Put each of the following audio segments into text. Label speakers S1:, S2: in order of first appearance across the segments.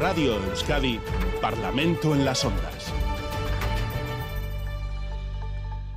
S1: Radio Euskadi, Parlamento en las Ondas.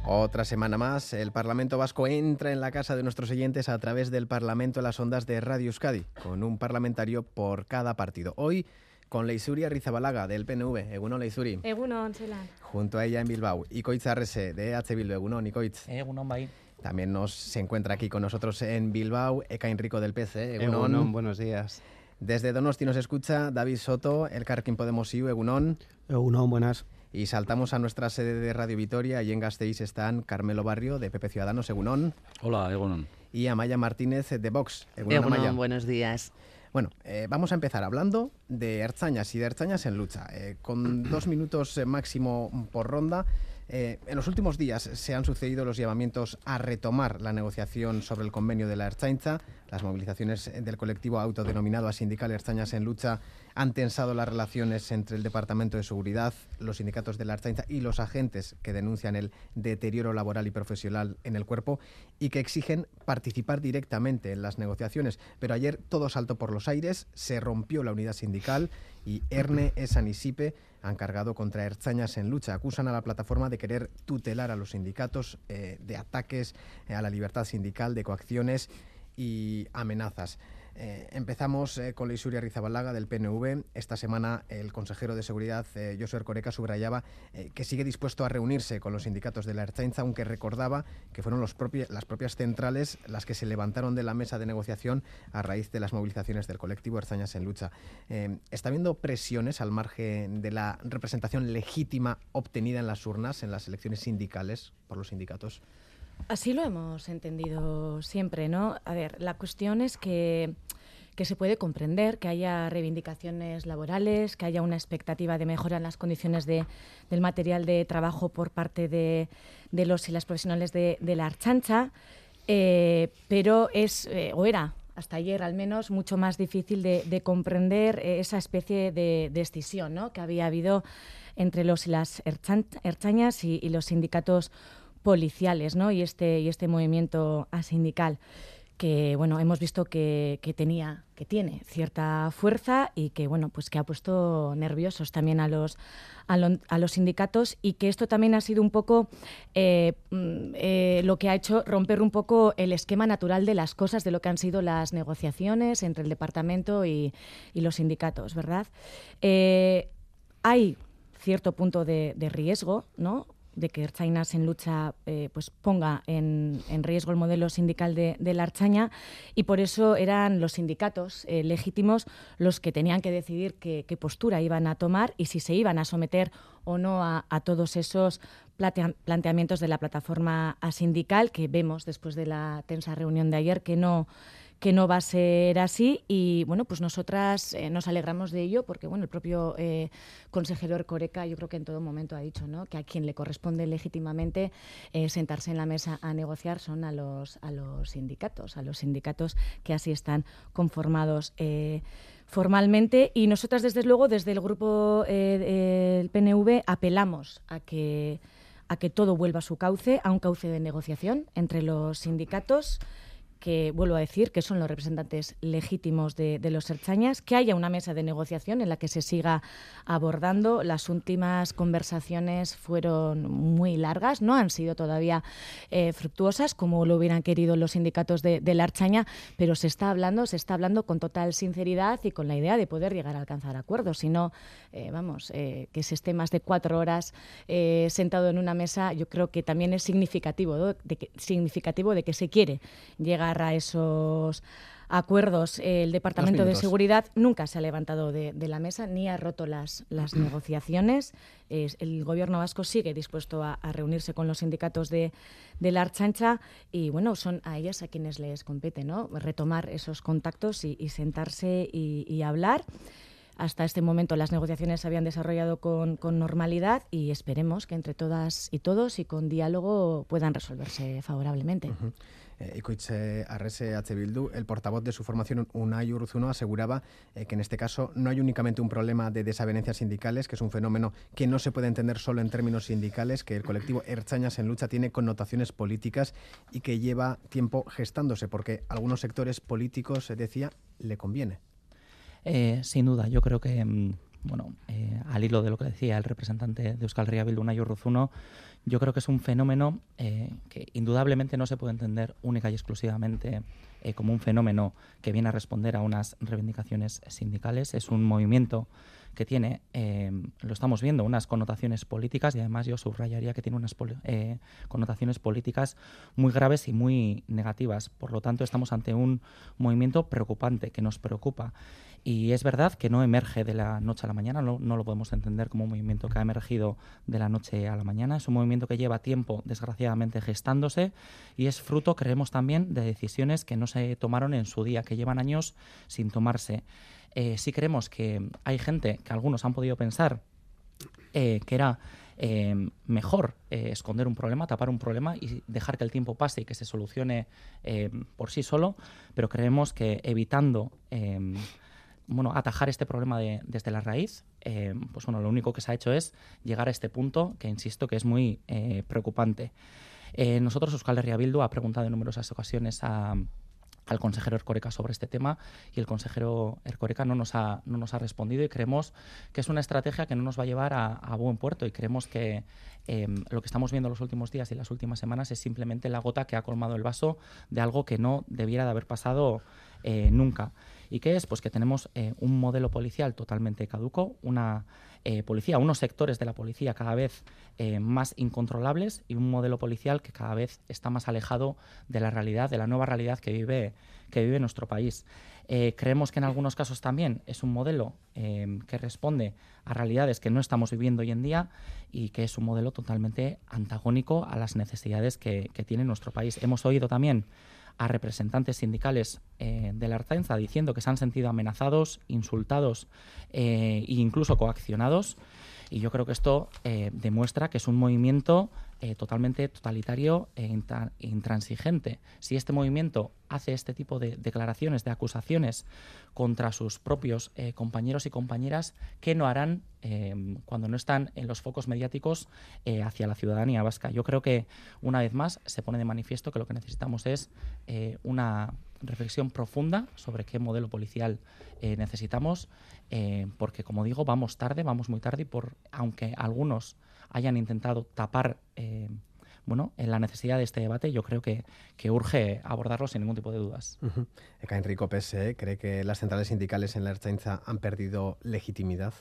S2: Otra semana más, el Parlamento Vasco entra en la casa de nuestros oyentes a través del Parlamento en las ondas de Radio Euskadi, con un parlamentario por cada partido. Hoy con Leisuria Rizabalaga del PNV. Egunon Leisuri.
S3: Egunon, Zelan.
S2: Junto a ella en Bilbao. Icoitz Arrese de EH Bilbao. Egunon, Icoitz.
S4: Egunon, bai.
S2: También nos se encuentra aquí con nosotros en Bilbao Eka Enrico del PC. Egunon.
S5: Egunon, buenos días.
S2: Desde Donosti nos escucha David Soto, el Carquín Podemos Iu, Egunon.
S5: Egunon, buenas.
S2: Y saltamos a nuestra sede de Radio Vitoria y en Gasteiz están Carmelo Barrio de PP Ciudadanos, Egunon.
S6: Hola, Egunon.
S2: Y Amaya Martínez de Vox.
S7: Egunon, Egunon Amaya. buenos días.
S2: Bueno, eh, vamos a empezar hablando de Erzañas y de Erzañas en lucha. Eh, con dos minutos eh, máximo por ronda, eh, en los últimos días se han sucedido los llamamientos a retomar la negociación sobre el convenio de la Erzainza. Las movilizaciones del colectivo autodenominado a sindical Erzañas en lucha han tensado las relaciones entre el Departamento de Seguridad, los sindicatos de la Erzainza y los agentes que denuncian el deterioro laboral y profesional en el cuerpo y que exigen participar directamente en las negociaciones. Pero ayer todo saltó por los aires, se rompió la unidad sindical y Erne Esanisipe han cargado contra Erzañas en lucha. Acusan a la plataforma de querer tutelar a los sindicatos, eh, de ataques eh, a la libertad sindical, de coacciones y amenazas. Eh, empezamos eh, con la Isuria Rizabalaga del PNV. Esta semana el consejero de Seguridad, eh, Josué Ercoreca, subrayaba eh, que sigue dispuesto a reunirse con los sindicatos de la Ertzaintza, aunque recordaba que fueron las propias centrales las que se levantaron de la mesa de negociación a raíz de las movilizaciones del colectivo Erzañas en Lucha. ¿Está habiendo presiones al margen de la representación legítima obtenida en las urnas, en las elecciones sindicales, por los sindicatos?
S3: Así lo hemos entendido siempre, ¿no? A ver, la cuestión es que, que se puede comprender que haya reivindicaciones laborales, que haya una expectativa de mejora en las condiciones de, del material de trabajo por parte de, de los y las profesionales de, de la Archancha, eh, pero es, eh, o era, hasta ayer al menos, mucho más difícil de, de comprender esa especie de, de escisión ¿no? que había habido entre los y las erchañas y, y los sindicatos policiales ¿no? y, este, y este movimiento asindical que bueno hemos visto que, que, tenía que tiene cierta fuerza y que bueno pues que ha puesto nerviosos también a los a, a los sindicatos y que esto también ha sido un poco eh, eh, lo que ha hecho romper un poco el esquema natural de las cosas de lo que han sido las negociaciones entre el departamento y, y los sindicatos verdad eh, hay cierto punto de, de riesgo no de que Erchainas en lucha eh, pues ponga en, en, riesgo el modelo sindical de, de, la Archaña y por eso eran los sindicatos eh, legítimos los que tenían que decidir qué, qué, postura iban a tomar y si se iban a someter o no a, a todos esos plantea, planteamientos de la plataforma sindical que vemos después de la tensa reunión de ayer que no que no va a ser así y bueno pues nosotras eh, nos alegramos de ello porque bueno el propio eh, consejero Ercoreca yo creo que en todo momento ha dicho ¿no? que a quien le corresponde legítimamente eh, sentarse en la mesa a negociar son a los a los sindicatos a los sindicatos que así están conformados formalmente y nosotras desde luego desde el grupo eh, el PNV apelamos a que a que todo vuelva a su cauce a un cauce de negociación entre los sindicatos que vuelvo a decir que son los representantes legítimos de, los Erchañas, que haya una mesa de negociación en la que se siga abordando. Las últimas conversaciones fueron muy largas, no han sido todavía eh, fructuosas como lo hubieran querido los sindicatos de, la Archaña, pero se está hablando, se está hablando con total sinceridad y con la idea de poder llegar a alcanzar acuerdos. Si no, eh, vamos, eh, que se esté más de cuatro horas eh, sentado en una mesa, yo creo que también es significativo, significativo de que se quiere llegar a esos acuerdos. El Departamento de Seguridad nunca se ha levantado de, de la mesa ni ha roto las, las negociaciones. El Gobierno vasco sigue dispuesto a, a reunirse con los sindicatos de, de, la Archancha y, bueno, son a ellas a quienes les compete, ¿no? Retomar esos contactos y, y sentarse y, y hablar. Hasta este momento las negociaciones se habían desarrollado con, con, normalidad y esperemos que entre todas y todos y con diálogo puedan resolverse favorablemente. Uh -huh.
S2: Eh, Ikoitze Arrese H. Bildu, el portavoz de su formación, Unai Urzuno, aseguraba eh, que en este caso no hay únicamente un problema de desavenencias sindicales, que es un fenómeno que no se puede entender solo en términos sindicales, que el colectivo Erchañas en lucha tiene connotaciones políticas y que lleva tiempo gestándose, porque algunos sectores políticos, se decía, le conviene.
S4: Eh, sin duda, yo creo que, mm, bueno, eh, al hilo de lo que decía el representante de Euskal Herria Bildu, Nayo Ruzuno, yo creo que es un fenómeno eh, que indudablemente no se puede entender única y exclusivamente como un fenómeno que viene a responder a unas reivindicaciones sindicales. Es un movimiento que tiene, lo estamos viendo, unas connotaciones políticas y además yo subrayaría que tiene unas connotaciones políticas muy graves y muy negativas. Por lo tanto, estamos ante un movimiento preocupante que nos preocupa. Y es verdad que no emerge de la noche a la mañana, no, lo podemos entender como un movimiento que ha emergido de la noche a la mañana, es un movimiento que lleva tiempo, desgraciadamente, gestándose y es fruto, creemos también, de decisiones que no se tomaron en su día, que llevan años sin tomarse. Eh, sí creemos que hay gente, que algunos han podido pensar eh, que era eh, mejor esconder un problema, tapar un problema y dejar que el tiempo pase y que se solucione por sí solo, pero creemos que evitando bueno, atajar este problema desde la raíz, eh, pues bueno, lo único que se ha hecho es llegar a este punto que insisto que es muy eh, preocupante. Eh, nosotros, Euskal Herria Bildu, ha preguntado en numerosas ocasiones al consejero Ercoreca sobre este tema y el consejero Ercoreca no nos ha, no nos ha respondido y creemos que es una estrategia que no nos va a llevar a, a buen puerto y creemos que lo que estamos viendo los últimos días y las últimas semanas es simplemente la gota que ha colmado el vaso de algo que no debiera de haber pasado nunca. ¿Y qué es? Pues que tenemos eh, un modelo policial totalmente caduco, una eh, policía, unos sectores de la policía cada vez eh, más incontrolables y un modelo policial que cada vez está más alejado de la realidad, de la nueva realidad que vive, que vive nuestro país. creemos que en algunos casos también es un modelo que responde a realidades que no estamos viviendo hoy en día y que es un modelo totalmente antagónico a las necesidades que, que tiene nuestro país. Hemos oído también a representantes sindicales eh, de la Arzainza diciendo que se han sentido amenazados, insultados eh, e incluso coaccionados. Y yo creo que esto eh, demuestra que es un movimiento eh, totalmente totalitario e intransigente. Si este movimiento hace este tipo de declaraciones, de acusaciones contra sus propios eh, compañeros y compañeras, ¿qué no harán em, cuando no están en los focos mediáticos eh, hacia la ciudadanía vasca? Yo creo que, una vez más, se pone de manifiesto que lo que necesitamos es una reflexión profunda sobre qué modelo policial necesitamos, porque, como digo, vamos tarde, vamos muy tarde, y por, aunque algunos hayan intentado tapar eh, bueno, en la necesidad de este debate, yo creo que, que urge abordarlo sin ningún tipo de dudas.
S2: Uh Enrico Pese cree que las centrales sindicales en la Ertzaintza han perdido legitimidad.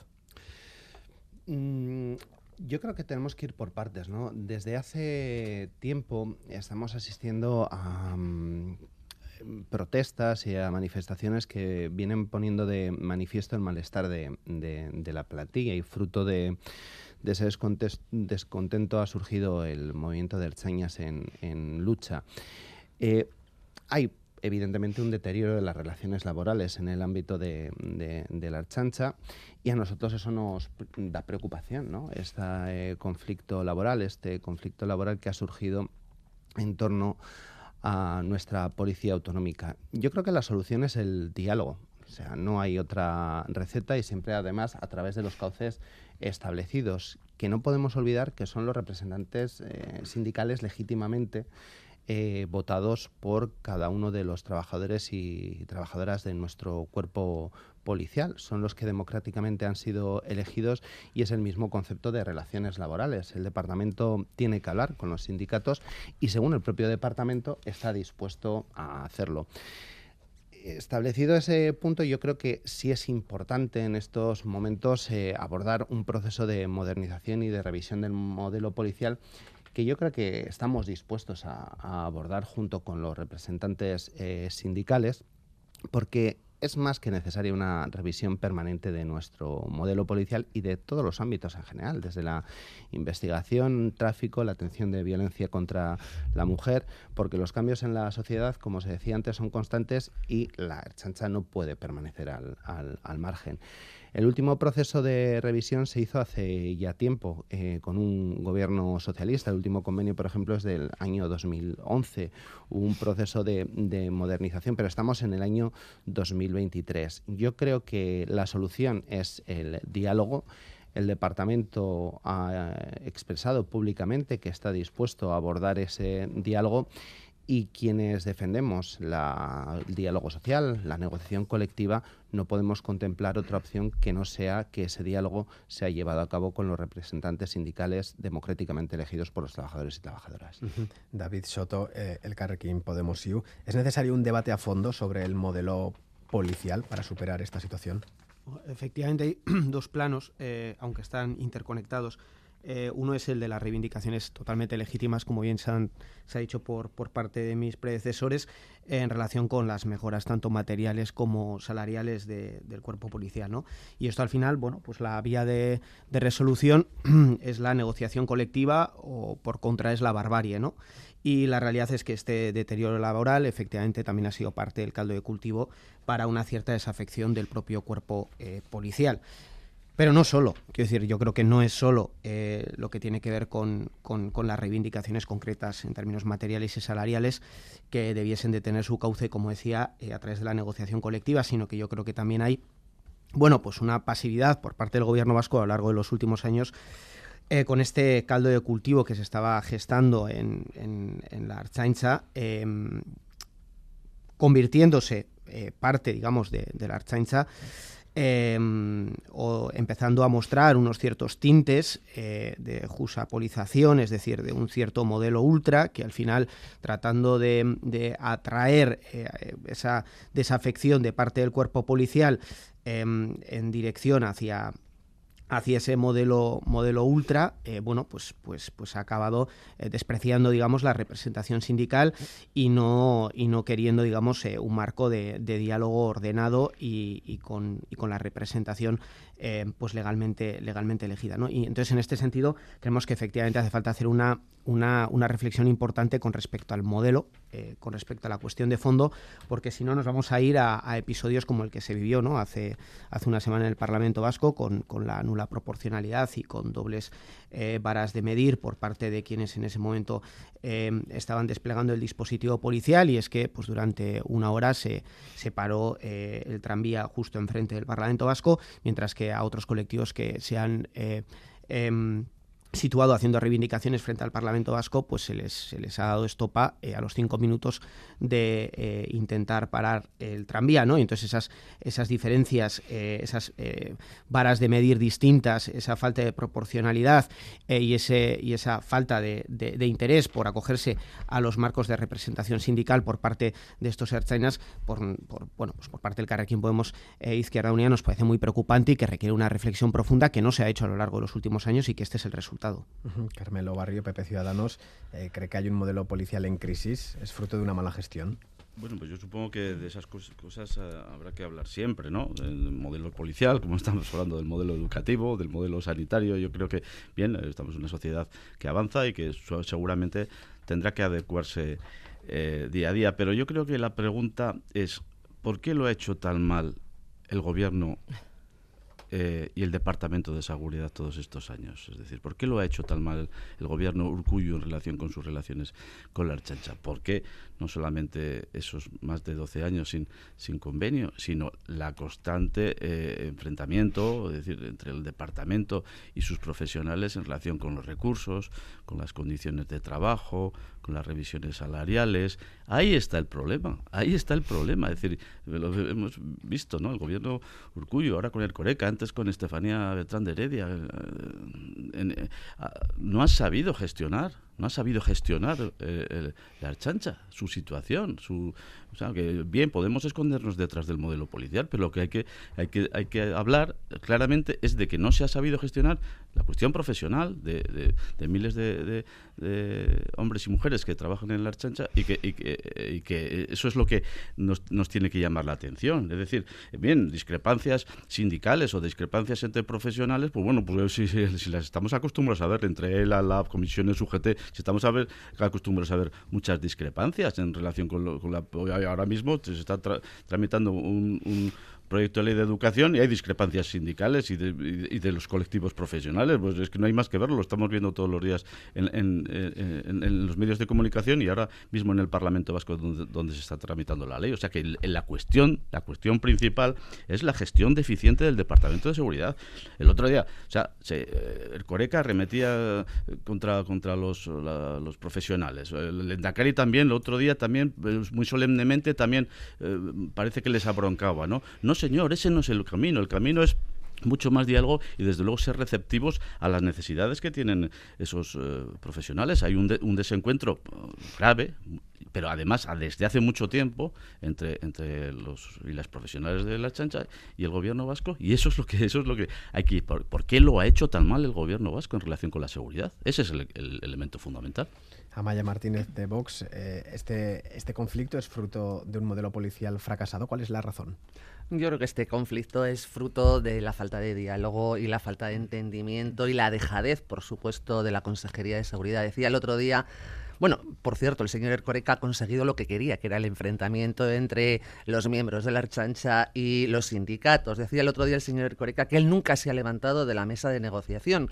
S5: Mm, yo creo que tenemos que ir por partes, ¿no? Desde hace tiempo estamos asistiendo a mm, protestas y a manifestaciones que vienen poniendo de manifiesto el malestar de, de la plantilla y fruto de de ese descontento ha surgido el movimiento de Erchañas en, lucha. Eh, hay evidentemente un deterioro de las relaciones laborales en el ámbito de, la Archancha y a nosotros eso nos da preocupación, ¿no? Este conflicto laboral, este conflicto laboral que ha surgido en torno a nuestra policía autonómica. Yo creo que la solución es el diálogo. O sea, no hay otra receta y siempre además a través de los cauces establecidos, que no podemos olvidar que son los representantes eh, sindicales legítimamente eh, votados por cada uno de los trabajadores y trabajadoras de nuestro cuerpo policial. Son los que democráticamente han sido elegidos y es el mismo concepto de relaciones laborales. El departamento tiene que hablar con los sindicatos y según el propio departamento está dispuesto a hacerlo establecido ese punto, yo creo que sí es importante en estos momentos eh, abordar un proceso de modernización y de revisión del modelo policial que yo creo que estamos dispuestos a, abordar junto con los representantes eh, sindicales, porque es más que necesaria una revisión permanente de nuestro modelo policial y de todos los ámbitos en general, desde la investigación, tráfico, la atención de violencia contra la mujer, porque los cambios en la sociedad, como se decía antes, son constantes y la chancha no puede permanecer al, al margen. El último proceso de revisión se hizo hace ya tiempo eh, con un gobierno socialista. El último convenio, por ejemplo, es del año 2011. Hubo un proceso de, modernización, pero estamos en el año 2023. Yo creo que la solución es el diálogo. El departamento ha expresado públicamente que está dispuesto a abordar ese diálogo y quienes defendemos el diálogo social, la negociación colectiva, no podemos contemplar otra opción que no sea que ese diálogo sea llevado a cabo con los representantes sindicales democráticamente elegidos por los trabajadores y trabajadoras.
S2: David Soto, eh, el Carrequín Podemos IU. ¿Es necesario un debate a fondo sobre el modelo policial para superar esta situación?
S6: Efectivamente, hay dos planos, eh, aunque están interconectados. Eh, uno es el de las reivindicaciones totalmente legítimas, como bien se, ha dicho por, por, parte de mis predecesores, en relación con las mejoras tanto materiales como salariales del cuerpo policial. ¿no? Y esto al final, bueno, pues la vía de, resolución es la negociación colectiva o por contra es la barbarie. ¿no? Y la realidad es que este deterioro laboral efectivamente también ha sido parte del caldo de cultivo para una cierta desafección del propio cuerpo eh, policial. Pero no solo, quiero decir, yo creo que no es solo eh, lo que tiene que ver con, las reivindicaciones concretas en términos materiales y salariales que debiesen de tener su cauce, como decía, eh, a través de la negociación colectiva, sino que yo creo que también hay, bueno, pues una pasividad por parte del gobierno vasco a lo largo de los últimos años eh, con este caldo de cultivo que se estaba gestando en, la Archaincha, em, convirtiéndose parte, digamos, de, de la Archaincha Em, o empezando a mostrar unos ciertos tintes eh, de jusapolización, es decir, de un cierto modelo ultra, que al final, tratando de, atraer eh, esa desafección de parte del cuerpo policial em, en dirección hacia hacia ese modelo modelo ultra eh, bueno pues pues pues ha acabado eh, despreciando digamos la representación sindical y no y no queriendo digamos eh, un marco de, diálogo ordenado y, con, y con la representación pues legalmente legalmente elegida ¿no? y entonces en este sentido creemos que efectivamente hace falta hacer una una, una reflexión importante con respecto al modelo con respecto a la cuestión de fondo porque si no nos vamos a ir a, episodios como el que se vivió no hace hace una semana en el Parlamento Vasco con, con la nula proporcionalidad y con dobles eh, varas de medir por parte de quienes en ese momento eh, estaban desplegando el dispositivo policial. Y es que pues durante una hora se, se paró eh, el tranvía justo enfrente del Parlamento Vasco, mientras que a otros colectivos que se han em, situado haciendo reivindicaciones frente al Parlamento Vasco, pues se les, se les ha dado estopa a los cinco minutos de intentar parar el tranvía, ¿no? Y entonces esas, esas diferencias, esas varas de medir distintas, esa falta de proporcionalidad eh, y, ese, y esa falta de, interés por acogerse a los marcos de representación sindical por parte de estos ertzainas, por, bueno, pues por parte del Carrequín Podemos eh, Izquierda Unida, nos parece muy preocupante y que requiere una reflexión profunda que no se ha hecho a lo largo de los últimos años y que este es el resultado.
S2: Carmelo Barrio, PP Ciudadanos, eh, ¿cree que hay un modelo policial en crisis? ¿Es fruto de una mala gestión?
S8: Bueno, pues yo supongo que de esas cosas, eh, habrá que hablar siempre, ¿no? Del modelo policial, como estamos hablando del modelo educativo, del modelo sanitario. Yo creo que, bien, estamos en una sociedad que avanza y que seguramente tendrá que adecuarse eh, día a día. Pero yo creo que la pregunta es, ¿por qué lo ha hecho tan mal el gobierno eh, y el Departamento de Seguridad todos estos años? Es decir, ¿por qué lo ha hecho tan mal el gobierno Urcuyo en relación con sus relaciones con la Archancha? ¿Por qué no solamente esos más de 12 años sin, sin convenio, sino la constante eh, enfrentamiento es decir, entre el departamento y sus profesionales en relación con los recursos, con las condiciones de trabajo, con las revisiones salariales. Ahí está el problema, ahí está el problema. Es decir, lo hemos visto, ¿no? El gobierno Urcuyo, ahora con el Coreca, antes con Estefanía Beltrán de Heredia, eh, eh, no ha sabido gestionar no ha sabido gestionar eh, la archancha, su situación, su, o sea, que bien, podemos escondernos detrás del modelo policial, pero lo que hay que, hay que, hay que hablar claramente es de que no se ha sabido gestionar la cuestión profesional de, miles de, hombres y mujeres que trabajan en la archancha y que, eso es lo que nos, nos, tiene que llamar la atención. Es decir, bien, discrepancias sindicales o discrepancias entre profesionales, pues bueno, pues si, las estamos acostumbrados a ver entre la, la comisión de UGT, si estamos a ver, acostumbrados a ver muchas discrepancias en relación con, con la ahora mismo se está tramitando un, proyecto de ley de educación y hay discrepancias sindicales y de, los colectivos profesionales. Pues es que no hay más que verlo, lo estamos viendo todos los días en, los medios de comunicación y ahora mismo en el Parlamento Vasco donde, se está tramitando la ley. O sea que la cuestión, la cuestión principal es la gestión deficiente del Departamento de Seguridad. El otro día, o sea, eh, el Coreca arremetía contra, contra los, los profesionales. El Endacari también, el otro día también, pues, muy solemnemente, también eh, parece que les abroncaba, ¿no? No, señor, ese no es el camino. El camino es mucho más diálogo y desde luego ser receptivos a las necesidades que tienen esos eh, profesionales. Hay un, un desencuentro grave, pero además desde hace mucho tiempo entre entre los y las profesionales de la chancha y el gobierno vasco y eso es lo que eso es lo que hay que por, ¿por qué lo ha hecho tan mal el gobierno vasco en relación con la seguridad ese es el, elemento fundamental
S2: Amaya Martínez de Vox eh, este este conflicto es fruto de un modelo policial fracasado ¿cuál es la razón?
S7: Yo creo que este conflicto es fruto de la falta de diálogo y la falta de entendimiento y la dejadez, por supuesto, de la Consejería de Seguridad. Decía el otro día bueno, por cierto, el señor Ercoreca ha conseguido lo que quería, que era el enfrentamiento entre los miembros de la Archancha y los sindicatos. Decía el otro día el señor Ercoreca que él nunca se ha levantado de la mesa de negociación.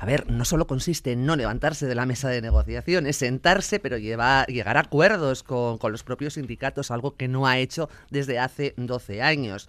S7: A ver, no solo consiste en no levantarse de la mesa de negociación, es sentarse, pero llevar, llegar a acuerdos con, con los propios sindicatos, algo que no ha hecho desde hace 12 años.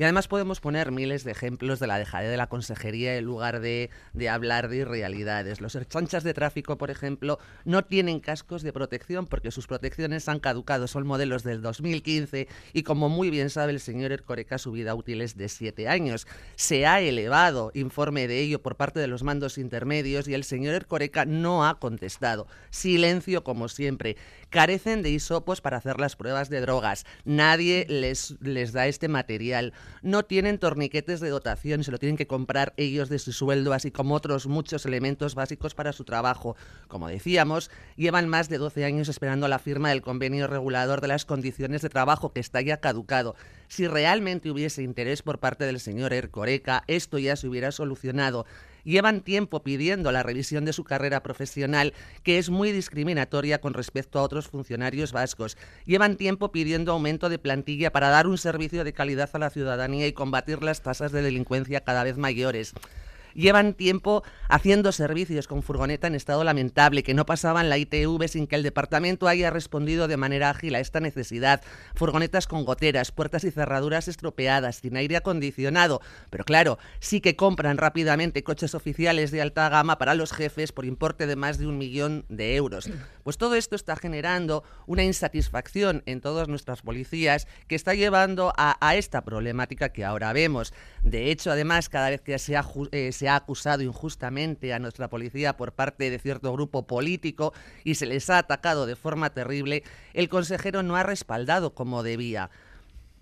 S7: Y además podemos poner miles de ejemplos de la dejadez de la consejería en lugar de, hablar de irrealidades. Los chanchas de tráfico, por ejemplo, no tienen cascos de protección porque sus protecciones han caducado, son modelos del 2015 y como muy bien sabe el señor Ercoreca, su vida útil es de siete años. Se ha elevado informe de ello por parte de los mandos intermedios y el señor Ercoreca no ha contestado. Silencio como siempre. Carecen de hisopos para hacer las pruebas de drogas. Nadie les, les da este material no tienen torniquetes de dotación, se lo tienen que comprar ellos de su sueldo, así como otros muchos elementos básicos para su trabajo. Como decíamos, llevan más de 12 años esperando la firma del convenio regulador de las condiciones de trabajo que está ya caducado. Si realmente hubiese interés por parte del señor Ercoreca, esto ya se hubiera solucionado llevan tiempo pidiendo la revisión de su carrera profesional, que es muy discriminatoria con respecto a otros funcionarios vascos. Llevan tiempo pidiendo aumento de plantilla para dar un servicio de calidad a la ciudadanía y combatir las tasas de delincuencia cada vez mayores llevan tiempo haciendo servicios con furgoneta en estado lamentable, que no pasaban la ITV sin que el departamento haya respondido de manera ágil a esta necesidad. Furgonetas con goteras, puertas y cerraduras estropeadas, sin aire acondicionado. Pero claro, sí que compran rápidamente coches oficiales de alta gama para los jefes por importe de más de un millón de euros. Pues todo esto está generando una insatisfacción en todas nuestras policías que está llevando a, esta problemática que ahora vemos. De hecho, además, cada vez que se ha, eh, se ha acusado injustamente a nuestra policía por parte de cierto grupo político y se les ha atacado de forma terrible, el consejero no ha respaldado como debía.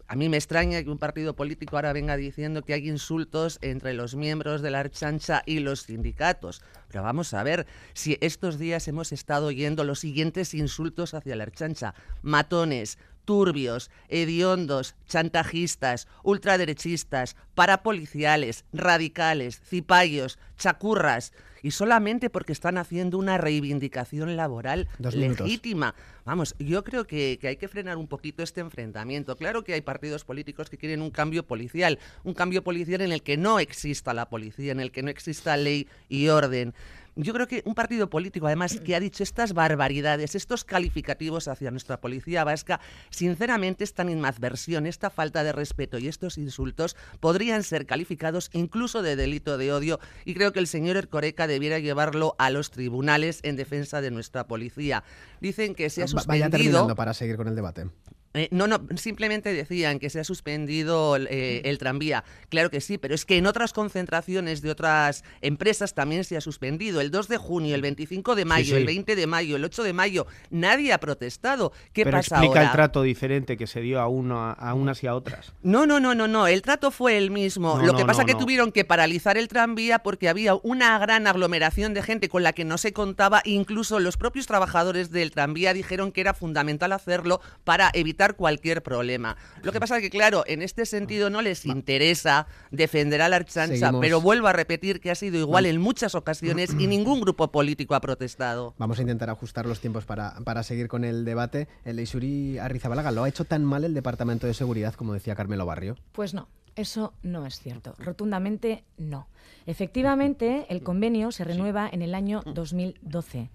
S7: A mí me extraña que un partido político ahora venga diciendo que hay insultos entre los miembros de la Archancha y los sindicatos. Pero vamos a ver si estos días hemos estado oyendo los siguientes insultos hacia la Archancha. Matones, turbios, hediondos, chantajistas, ultraderechistas, parapoliciales, radicales, cipayos, chacurras, y solamente porque están haciendo una reivindicación laboral legítima. Vamos, yo creo que, que, hay que frenar un poquito este enfrentamiento. Claro que hay partidos políticos que quieren un cambio policial, un cambio policial en el que no exista la policía, en el que no exista ley y orden yo creo que un partido político, además, que ha dicho estas barbaridades, estos calificativos hacia nuestra policía vasca, sinceramente esta inmadversión, esta falta de respeto y estos insultos podrían ser calificados incluso de delito de odio y creo que el señor Ercoreca debiera llevarlo a los tribunales en defensa de nuestra policía. Dicen que se ha suspendido...
S2: Vaya terminando para seguir con el debate.
S7: Eh, no, no, simplemente decían que se ha suspendido eh, el, tranvía. Claro que sí, pero es que en otras concentraciones de otras empresas también se ha suspendido. El 2 de junio, el 25 de mayo, el 20 de mayo, el 8 de mayo, nadie ha protestado. ¿Qué
S6: pero
S7: pasa
S6: explica el trato diferente que se dio a, uno, a unas y a otras.
S7: No, no, no, no, no. El trato fue el mismo. Lo que pasa es que tuvieron que paralizar el tranvía porque había una gran aglomeración de gente con la que no se contaba. Incluso los propios trabajadores del tranvía dijeron que era fundamental hacerlo para evitar evitar cualquier problema. Lo que pasa es que, claro, en este sentido no les interesa defender a la Archancha,
S2: Seguimos.
S7: pero vuelvo a repetir que ha sido igual en muchas ocasiones y ningún grupo político ha protestado.
S2: Vamos a intentar ajustar los tiempos para, para seguir con el debate. El Leisuri Arrizabalaga, ¿lo ha hecho tan mal el Departamento de Seguridad como decía Carmelo Barrio?
S3: Pues no, eso no es cierto. Rotundamente no. Efectivamente, el convenio se renueva en el año 2012.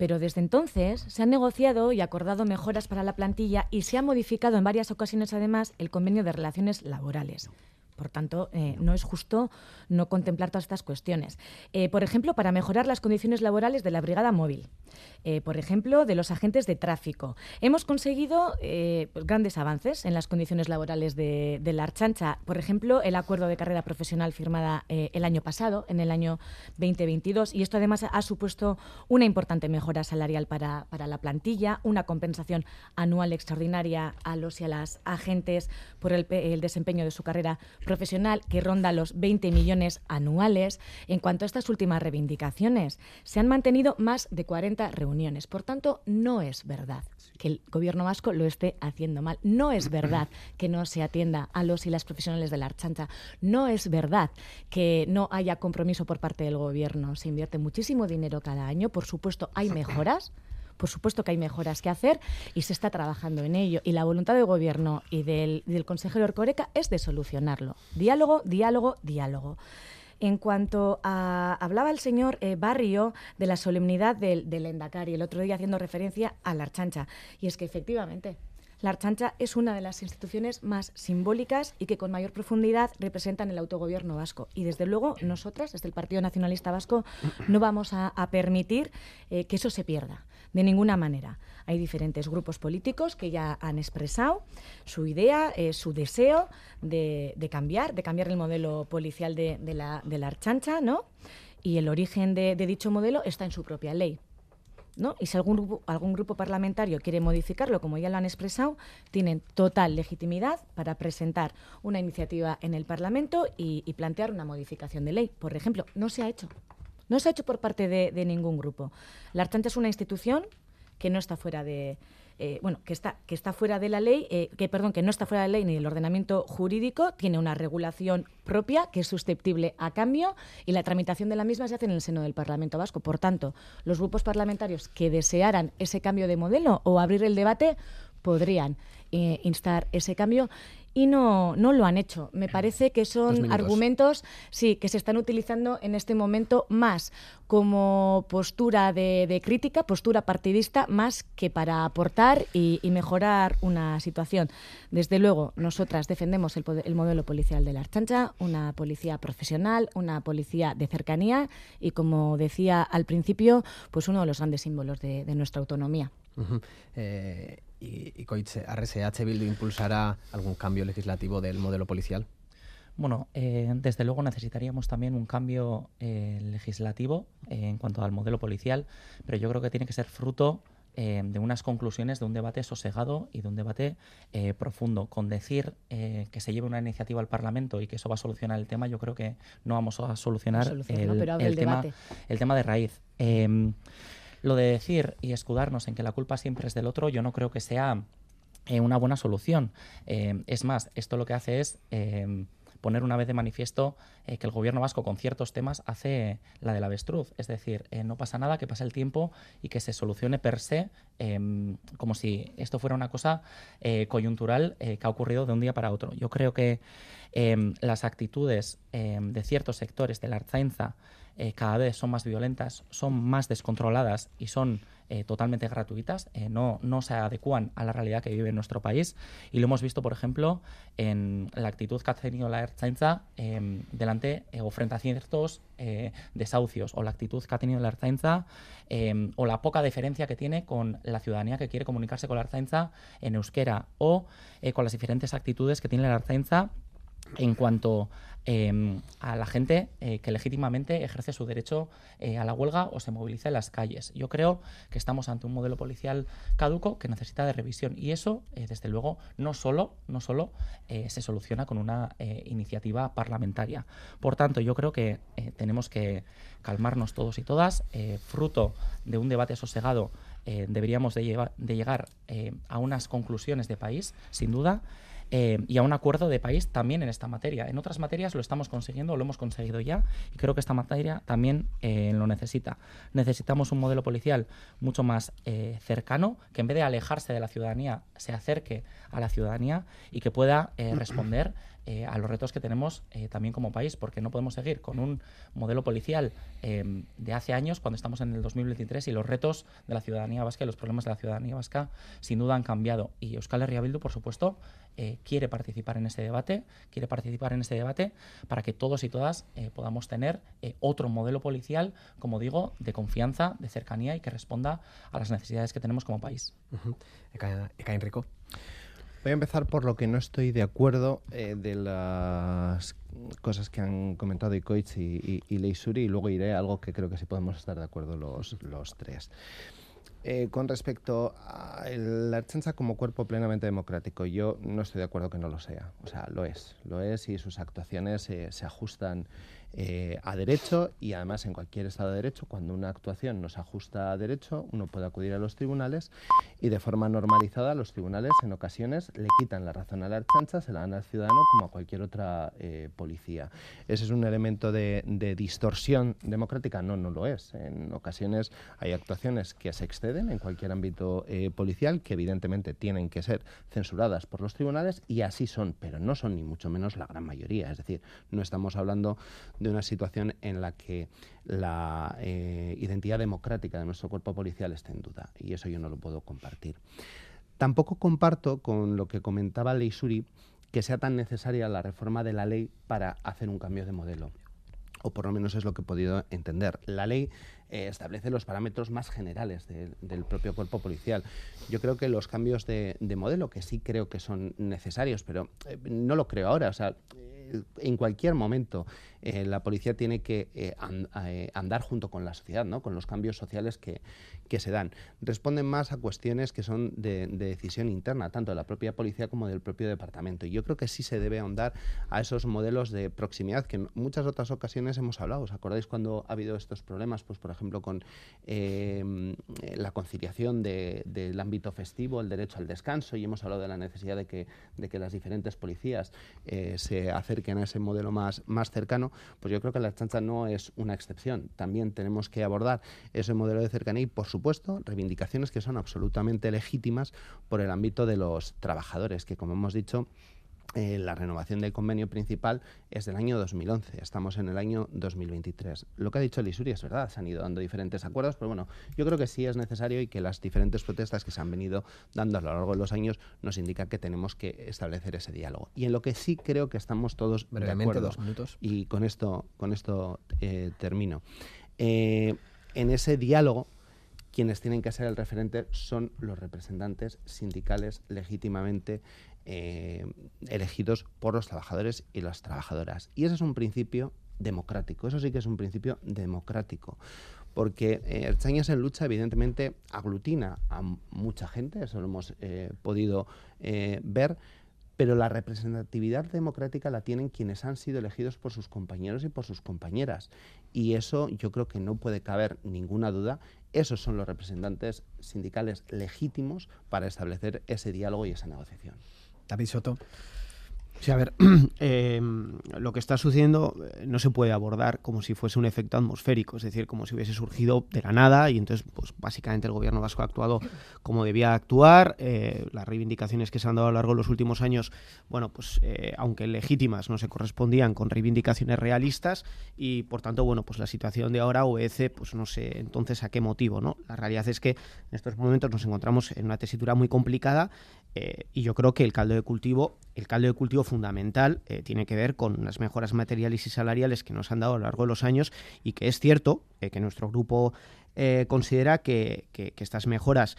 S3: Pero desde entonces se han negociado y acordado mejoras para la plantilla y se ha modificado en varias ocasiones además el convenio de relaciones laborales. Por tanto, eh, no es justo no contemplar todas estas cuestiones. Eh, por ejemplo, para mejorar las condiciones laborales de la brigada móvil. Eh, por ejemplo, de los agentes de tráfico. Hemos conseguido pues, grandes avances en las condiciones laborales de, la Archancha. Por ejemplo, el acuerdo de carrera profesional firmada el año pasado, en el año 2022. Y esto además ha supuesto una importante mejora salarial para, para la plantilla, una compensación anual extraordinaria a los y a las agentes por el, el desempeño de su carrera profesional que ronda los 20 millones anuales. En cuanto a estas últimas reivindicaciones, se han mantenido más de 40 reuniones. Por tanto, no es verdad que el gobierno vasco lo esté haciendo mal. No es verdad que no se atienda a los y las profesionales de la Archancha. No es verdad que no haya compromiso por parte del gobierno. Se invierte muchísimo dinero cada año. Por supuesto, hay mejoras. Por supuesto que hay mejoras que hacer y se está trabajando en ello. Y la voluntad del Gobierno y del, consejero Ercoreca es de solucionarlo. Diálogo, diálogo, diálogo. En cuanto a. Hablaba el señor eh, Barrio de la solemnidad del, del Endacari, el otro día haciendo referencia a la Archancha. Y es que efectivamente. La Archancha es una de las instituciones más simbólicas y que con mayor profundidad representan el autogobierno vasco. Y desde luego nosotras, desde el Partido Nacionalista Vasco, no vamos a, a permitir eh, que eso se pierda, de ninguna manera. Hay diferentes grupos políticos que ya han expresado su idea, eh, su deseo de, cambiar, de cambiar el modelo policial de, la, de la Archancha, ¿no? Y el origen de, dicho modelo está en su propia ley. ¿no? Y si algún grupo, algún grupo parlamentario quiere modificarlo, como ya lo han expresado, tienen total legitimidad para presentar una iniciativa en el Parlamento y plantear una modificación de ley. Por ejemplo, no se ha hecho. No se ha hecho por parte de, ningún grupo. La Archancha es una institución que no está fuera de eh, bueno que está que está fuera de la ley eh, que perdón que no está fuera de la ley ni del ordenamiento jurídico tiene una regulación propia que es susceptible a cambio y la tramitación de la misma se hace en el seno del Parlamento Vasco por tanto los grupos parlamentarios que desearan ese cambio de modelo o abrir el debate podrían eh, instar ese cambio y no, no lo han hecho. Me parece que son argumentos sí, que se están utilizando en este momento más como postura de, de crítica, postura partidista, más que para aportar y, y mejorar una situación. Desde luego, nosotras defendemos el, modelo policial de la Archancha, una policía profesional, una policía de cercanía y, como decía al principio, pues uno de los grandes símbolos de, de nuestra autonomía.
S2: Eh, y, y ¿RSH Bildu impulsará algún cambio legislativo del modelo policial?
S4: Bueno, eh, desde luego necesitaríamos también un cambio eh, legislativo eh, en cuanto al modelo policial, pero yo creo que tiene que ser fruto eh, de unas conclusiones de un debate sosegado y de un debate eh, profundo. Con decir eh, que se lleve una iniciativa al Parlamento y que eso va a solucionar el tema, yo creo que no vamos a solucionar
S3: solucionarlo,
S4: el, el
S3: el
S4: tema, el tema de raíz. Lo de decir y escudarnos en que la culpa siempre es del otro, yo no creo que sea eh, una buena solución. Eh, es más, esto lo que hace es eh, poner una vez de manifiesto eh, que el gobierno vasco con ciertos temas hace la del avestruz. Es decir, no pasa nada, que pase el tiempo y que se solucione per se eh, como si esto fuera una cosa coyuntural que ha ocurrido de un día para otro. Yo creo que eh, las actitudes de ciertos sectores de la Arzainza eh, cada vez son más violentas, son más descontroladas y son eh, totalmente gratuitas, eh, no, no se adecúan a la realidad que vive nuestro país. Y lo hemos visto, por ejemplo, en la actitud que ha tenido la Ertzaintza eh, delante o frente a ciertos desahucios, o la actitud que ha tenido la Ertzaintza, eh, o la poca deferencia que tiene con la ciudadanía que quiere comunicarse con la Ertzaintza en euskera, o con las diferentes actitudes que tiene la Ertzaintza en cuanto eh, a la gente eh, que legítimamente ejerce su derecho eh, a la huelga o se moviliza en las calles. Yo creo que estamos ante un modelo policial caduco que necesita de revisión y eso, eh, desde luego, no solo, no solo se soluciona con una iniciativa parlamentaria. Por tanto, yo creo que tenemos que calmarnos todos y todas, fruto de un debate sosegado deberíamos de, llegar a unas conclusiones de país, sin duda, eh, y a un acuerdo de país también en esta materia. En otras materias lo estamos consiguiendo, lo hemos conseguido ya, y creo que esta materia también lo necesita. Necesitamos un modelo policial mucho más cercano, que en vez de alejarse de la ciudadanía, se acerque a la ciudadanía y que pueda responder eh, a los retos que tenemos eh, también como país, porque no podemos seguir con un modelo policial eh, de hace años cuando estamos en el 2023 y los retos de la ciudadanía vasca y los problemas de la ciudadanía vasca sin duda han cambiado. Y Euskal Herria Bildu, por supuesto, quiere participar en ese debate, quiere participar en ese debate para que todos y todas podamos tener otro modelo policial, como digo, de confianza, de cercanía y que responda a las necesidades que tenemos como país.
S2: Uh Enrico.
S5: Voy a empezar por lo que no estoy de acuerdo eh, de las cosas que han comentado Ikoitz y, y, Leisuri y luego iré a algo que creo que sí podemos estar de acuerdo los, los tres. Eh, con respecto a la Ertzaintza como cuerpo plenamente democrático, yo no estoy de acuerdo que no lo sea. O sea, lo es. Lo es y sus actuaciones se ajustan eh, a derecho y además en cualquier Estado de Derecho, cuando una actuación no se ajusta a derecho, uno puede acudir a los tribunales y de forma normalizada los tribunales en ocasiones le quitan la razón a la archancha, se la dan al ciudadano como a cualquier otra eh, policía. ¿Ese es un elemento de, distorsión democrática? No, no lo es. En ocasiones hay actuaciones que se exceden en cualquier ámbito eh, policial que evidentemente tienen que ser censuradas por los tribunales y así son, pero no son ni mucho menos la gran mayoría. Es decir, no estamos hablando de una situación en la que la eh, identidad democrática de nuestro cuerpo policial esté en duda. Y eso yo no lo puedo compartir. Tampoco comparto con lo que comentaba Leisuri que sea tan necesaria la reforma de la ley para hacer un cambio de modelo. O por lo menos es lo que he podido entender. La ley eh, establece los parámetros más generales del propio cuerpo policial. Yo creo que los cambios de, modelo, que sí creo que son necesarios, pero eh, no lo creo ahora. O sea, en cualquier momento eh, la policía tiene que eh, eh, andar junto con la sociedad, ¿no? con los cambios sociales que, se dan. Responden más a cuestiones que son de, decisión interna, tanto de la propia policía como del propio departamento. Y yo creo que sí se debe ahondar a esos modelos de proximidad que en muchas otras ocasiones hemos hablado. ¿Os acordáis cuando ha habido estos problemas? Pues, por ejemplo, con la conciliación del ámbito festivo, el derecho al descanso, y hemos hablado de la necesidad de que, de que las diferentes policías se acerquen a ese modelo más, más cercano pues yo creo que la chancha no es una excepción. También tenemos que abordar ese modelo de cercanía y, por supuesto, reivindicaciones que son absolutamente legítimas por el ámbito de los trabajadores, que como hemos dicho, eh, la renovación del convenio principal es del año 2011, estamos en el año 2023. Lo que ha dicho Lisuri es verdad, se han ido dando diferentes acuerdos, pero bueno, yo creo que sí es necesario y que las diferentes protestas que se han venido dando a lo largo de los años nos indican que tenemos que establecer ese diálogo. Y en lo que sí creo que estamos todos de acuerdo,
S2: dos minutos.
S5: y con esto, con esto eh, termino, eh, en ese diálogo quienes tienen que ser el referente son los representantes sindicales legítimamente eh, elegidos por los trabajadores y las trabajadoras. Y ese es un principio democrático, eso sí que es un principio democrático, porque eh, en lucha evidentemente aglutina a mucha gente, eso lo hemos eh, podido eh, ver, pero la representatividad democrática la tienen quienes han sido elegidos por sus compañeros y por sus compañeras. Y eso yo creo que no puede caber ninguna duda. Esos son los representantes sindicales legítimos para establecer ese diálogo y esa negociación.
S2: David Soto.
S6: Sí, a ver, em, lo que está sucediendo eh, no se puede abordar como si fuese un efecto atmosférico, es decir, como si hubiese surgido de la nada y entonces, pues básicamente el gobierno vasco ha actuado como debía actuar. Eh, las reivindicaciones que se han dado a lo largo de los últimos años, bueno, pues eh, aunque legítimas, no se correspondían con reivindicaciones realistas y, por tanto, bueno, pues la situación de ahora obedece, pues no sé entonces a qué motivo, ¿no? La realidad es que en estos momentos nos encontramos en una tesitura muy complicada y yo creo que el caldo de cultivo, el caldo de cultivo fundamental eh, tiene que ver con las mejoras materiales y salariales que nos han dado a lo largo de los años y que es cierto eh, que nuestro grupo eh, considera que, estas mejoras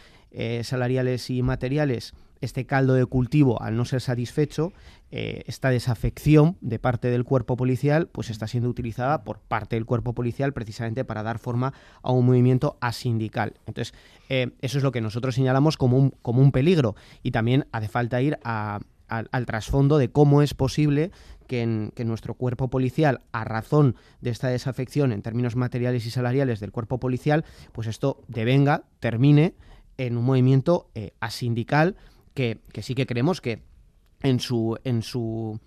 S6: salariales y materiales este caldo de cultivo, al no ser satisfecho, esta desafección de parte del cuerpo policial, pues está siendo utilizada por parte del cuerpo policial precisamente para dar forma a un movimiento asindical. Entonces, eso es lo que nosotros señalamos como un, como un peligro y también hace falta ir a, al, trasfondo de cómo es posible que, nuestro cuerpo policial, a razón de esta desafección en términos materiales y salariales del cuerpo policial, pues esto devenga, termine en un movimiento eh, asindical que, sí que creemos que en su, en su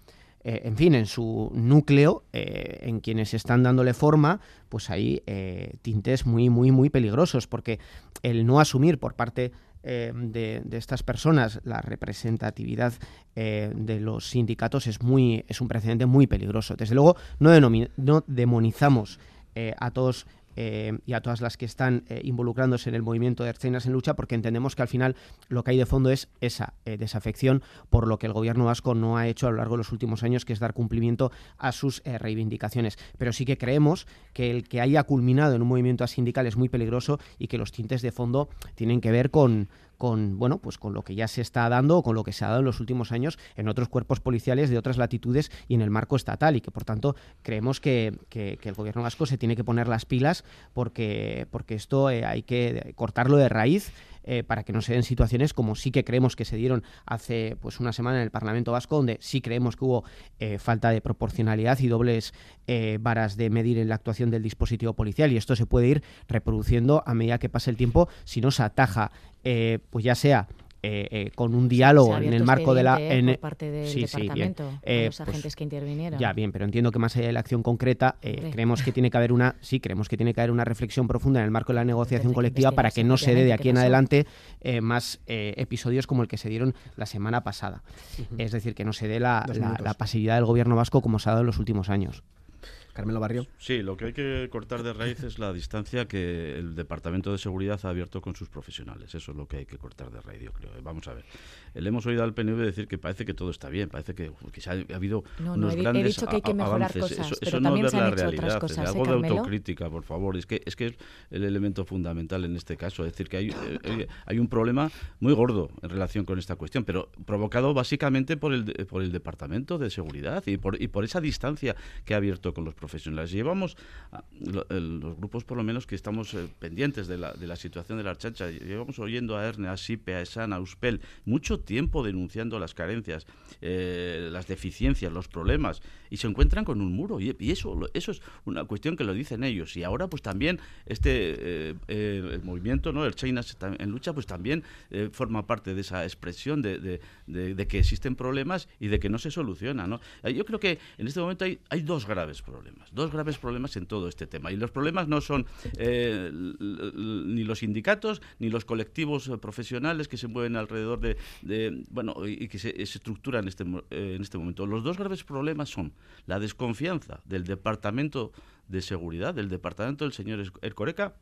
S6: eh, en fin, en su núcleo, eh, en quienes están dándole forma, pues hay eh, tintes muy, muy, muy peligrosos, porque el no asumir por parte de, estas personas la representatividad de los sindicatos es muy es un precedente muy peligroso. Desde luego no, no demonizamos a todos eh, y a todas las que están eh, involucrándose en el movimiento de Ertzainas en lucha, porque entendemos que al final lo que hay de fondo es esa eh, desafección por lo que el gobierno vasco no ha hecho a lo largo de los últimos años, que es dar cumplimiento a sus reivindicaciones. Pero sí que creemos que el que haya culminado en un movimiento sindical es muy peligroso y que los tintes de fondo tienen que ver con, con bueno pues con lo que ya se está dando o con lo que se ha dado en los últimos años en otros cuerpos policiales de otras latitudes y en el marco estatal. Y que por tanto creemos que, que, el gobierno vasco se tiene que poner las pilas porque porque esto eh, hay que cortarlo de raíz eh, para que no se den situaciones como sí que creemos que se dieron hace pues una semana en el Parlamento Vasco, donde sí creemos que hubo eh, falta de proporcionalidad y dobles eh, varas de medir en la actuación del dispositivo policial. Y esto se puede ir reproduciendo a medida que pase el tiempo si no se ataja, pues ya sea eh, eh, con un diálogo en el marco de la
S3: en, por parte del departamento los pues agentes que intervinieron.
S6: ya bien pero entiendo que más allá de la acción concreta eh, creemos que tiene que haber una sí creemos que tiene que haber una reflexión profunda en el marco de la negociación colectiva para que no se dé de aquí en adelante más episodios como el que se dieron la semana pasada. Es decir que no se dé la, la pasividad del gobierno vasco como se ha dado en los últimos años
S2: Carmelo Barrio.
S8: Sí, lo que hay que cortar de raíz es la distancia que el Departamento de Seguridad ha abierto con sus profesionales. Eso es lo que hay que cortar de raíz, yo creo. Vamos a ver. Le hemos oído al PNV decir que parece que todo está bien, parece que, ha, habido unos grandes he dicho que hay que mejorar avances. Cosas, eso, no es la realidad. Cosas, algo ¿eh, de autocrítica, por favor. Es que es que es el elemento fundamental en este caso. Es decir, que hay, eh, hay un problema muy gordo en relación con esta cuestión, pero provocado básicamente por el, por el Departamento de Seguridad y por, y por esa distancia que ha abierto con los profesionales. Llevamos, los grupos por lo menos que estamos eh, pendientes de la, de la situación de la chancha, llevamos oyendo a Erne, a Sipe, a Esan, a Uspel, mucho tiempo denunciando las carencias, eh, las deficiencias, los problemas, y se encuentran con un muro. Y, eso, eso es una cuestión que lo dicen ellos. Y ahora, pues también, este eh, el movimiento, ¿no? el China en lucha, pues también forma parte de esa expresión de, que existen problemas y de que no se soluciona. Yo creo que en este momento hay, dos graves problemas dos graves problemas en todo este tema. Y los problemas no son eh, ni los sindicatos ni los colectivos eh, profesionales que se mueven alrededor de, bueno, y que se, estructuran en este, eh, en este momento. Los dos graves problemas son la desconfianza del Departamento de Seguridad, del Departamento del señor Ercoreca,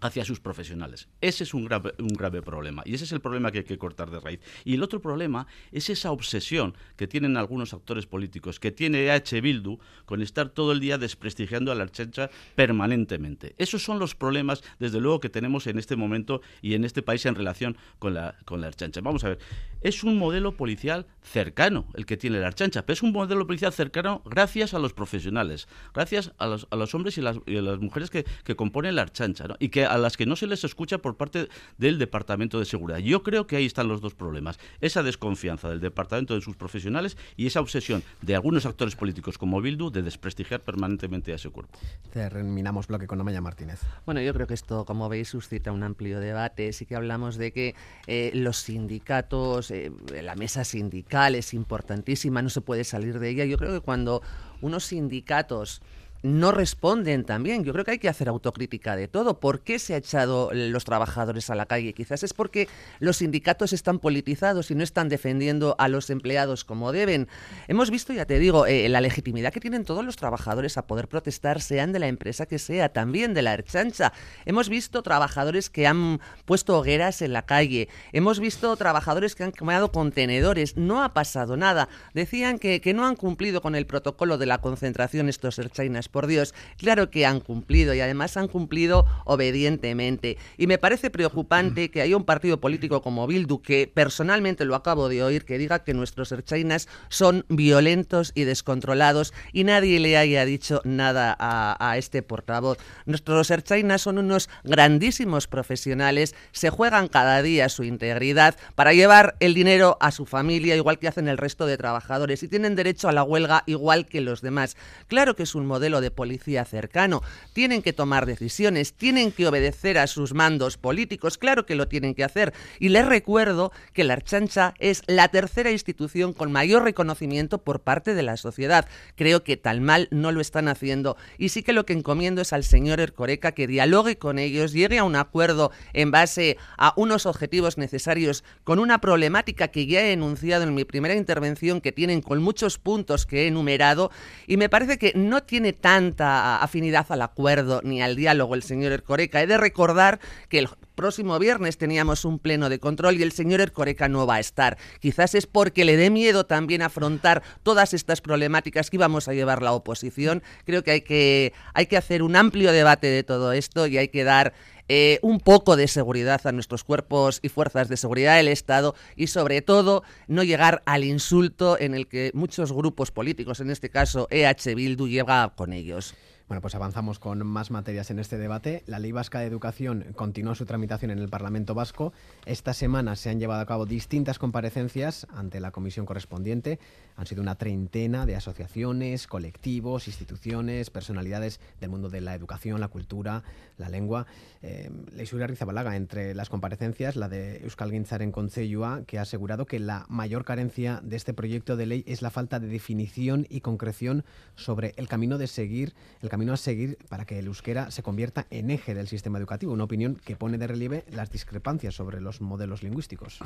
S8: hacia sus profesionales. Ese es un grave, un grave problema y ese es el problema que hay que cortar de raíz. Y el otro problema es esa obsesión que tienen algunos actores políticos, que tiene EH Bildu con estar todo el día desprestigiando a la Archancha permanentemente. Esos son los problemas, desde luego, que tenemos en este momento y en este país en relación con la, con la Archancha. Vamos a ver, es un modelo policial cercano el que tiene la Archancha, pero es un modelo policial cercano gracias a los profesionales, gracias a los, a los hombres y, las, a las mujeres que, que componen la Archancha, y que a las que no se les escucha por parte del Departamento de Seguridad. Yo creo que ahí están los dos problemas. Esa desconfianza del Departamento de sus profesionales y esa obsesión de algunos actores políticos como Bildu de desprestigiar permanentemente a ese cuerpo.
S2: Terminamos bloque con Amaya Martínez.
S7: Bueno, yo creo que esto, como veis, suscita un amplio debate. Sí que hablamos de que eh, los sindicatos, eh, la mesa sindical es importantísima, no se puede salir de ella. Yo creo que cuando unos sindicatos no responden también. Yo creo que hay que hacer autocrítica de todo. ¿Por qué se ha echado los trabajadores a la calle? Quizás es porque los sindicatos están politizados y no están defendiendo a los empleados como deben. Hemos visto, ya te digo, eh, la legitimidad que tienen todos los trabajadores a poder protestar, sean de la empresa que sea, también de la Erchancha. Hemos visto trabajadores que han puesto hogueras en la calle. Hemos visto trabajadores que han quemado contenedores. No ha pasado nada. Decían que, que no han cumplido con el protocolo de la concentración estos Erchainas por Dios. Claro que han cumplido y además han cumplido obedientemente. Y me parece preocupante que haya un partido político como Bildu, que personalmente lo acabo de oír, que diga que nuestros erchainas son violentos y descontrolados y nadie le haya dicho nada a, este portavoz. Nuestros erchainas son unos grandísimos profesionales, se juegan cada día su integridad para llevar el dinero a su familia, igual que hacen el resto de trabajadores, y tienen derecho a la huelga igual que los demás. Claro que es un modelo de policía cercano, tienen que tomar decisiones, tienen que obedecer a sus mandos políticos, claro que lo tienen que hacer. Y les recuerdo que la Archancha es la tercera institución con mayor reconocimiento por parte de la sociedad. Creo que tal mal no lo están haciendo. Y sí que lo que encomiendo es al señor Ercoreca que dialogue con ellos, llegue a un acuerdo en base a unos objetivos necesarios con una problemática que ya he enunciado en mi primera intervención, que tienen con muchos puntos que he enumerado, y me parece que no tiene tanta afinidad al acuerdo ni al diálogo el señor Ercoreca. He de recordar que el próximo viernes teníamos un pleno de control y el señor Ercoreca no va a estar. Quizás es porque le dé miedo también afrontar todas estas problemáticas que íbamos a llevar la oposición. Creo que hay que, hay que hacer un amplio debate de todo esto y hay que dar eh, un poco de seguridad a nuestros cuerpos y fuerzas de seguridad del Estado y sobre todo no llegar al insulto en el que muchos grupos políticos, en este caso EH Bildu, llega con ellos.
S2: Bueno, pues avanzamos con más materias en este debate. La Ley Vasca de Educación continúa su tramitación en el Parlamento Vasco. Esta semana se han llevado a cabo distintas comparecencias ante la comisión correspondiente. Han sido una treintena de asociaciones, colectivos, instituciones, personalidades del mundo de la educación, la cultura, la lengua. Eh, Leisura Rizabalaga, entre las comparecencias, la de Euskal Gintzaren Conceyua, que ha asegurado que la mayor carencia de este proyecto de ley es la falta de definición y concreción sobre el camino de seguir, el camino a seguir para que el euskera se convierta en eje del sistema educativo. Una opinión que pone de relieve las discrepancias sobre los modelos lingüísticos.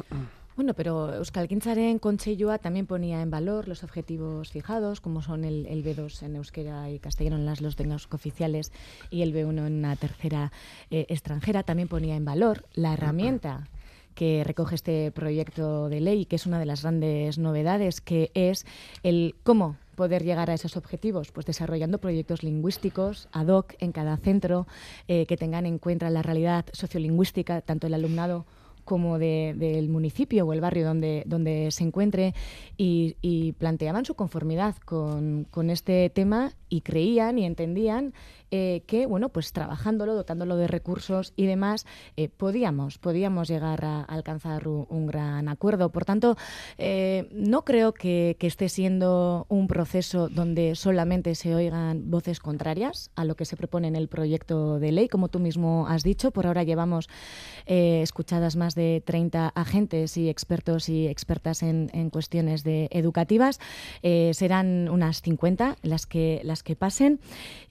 S3: Bueno, pero Euskal Gintzaren Conceyua también ponía en valor los objetivos fijados, como son el, B2 en euskera y castellano en las los lenguas oficiales y el B1 en una tercera eh, extranjera. También ponía en valor la herramienta que recoge este proyecto de ley, que es una de las grandes novedades, que es el cómo poder llegar a esos objetivos? Pues desarrollando proyectos lingüísticos ad hoc en cada centro eh, que tengan en cuenta la realidad sociolingüística, tanto el alumnado como del municipio o el barrio donde, donde se encuentre y, y planteaban su conformidad con, con, este tema y creían y entendían eh, que, bueno, pues trabajándolo, dotándolo de recursos y demás, eh, podíamos, podíamos llegar a, alcanzar un, gran acuerdo. Por tanto, eh, no creo que, esté siendo un proceso donde solamente se oigan voces contrarias a lo que se propone en el proyecto de ley. Como tú mismo has dicho, por ahora llevamos escuchadas más de 30 agentes y expertos y expertas en, cuestiones educativas. serán unas 50 las que, las que pasen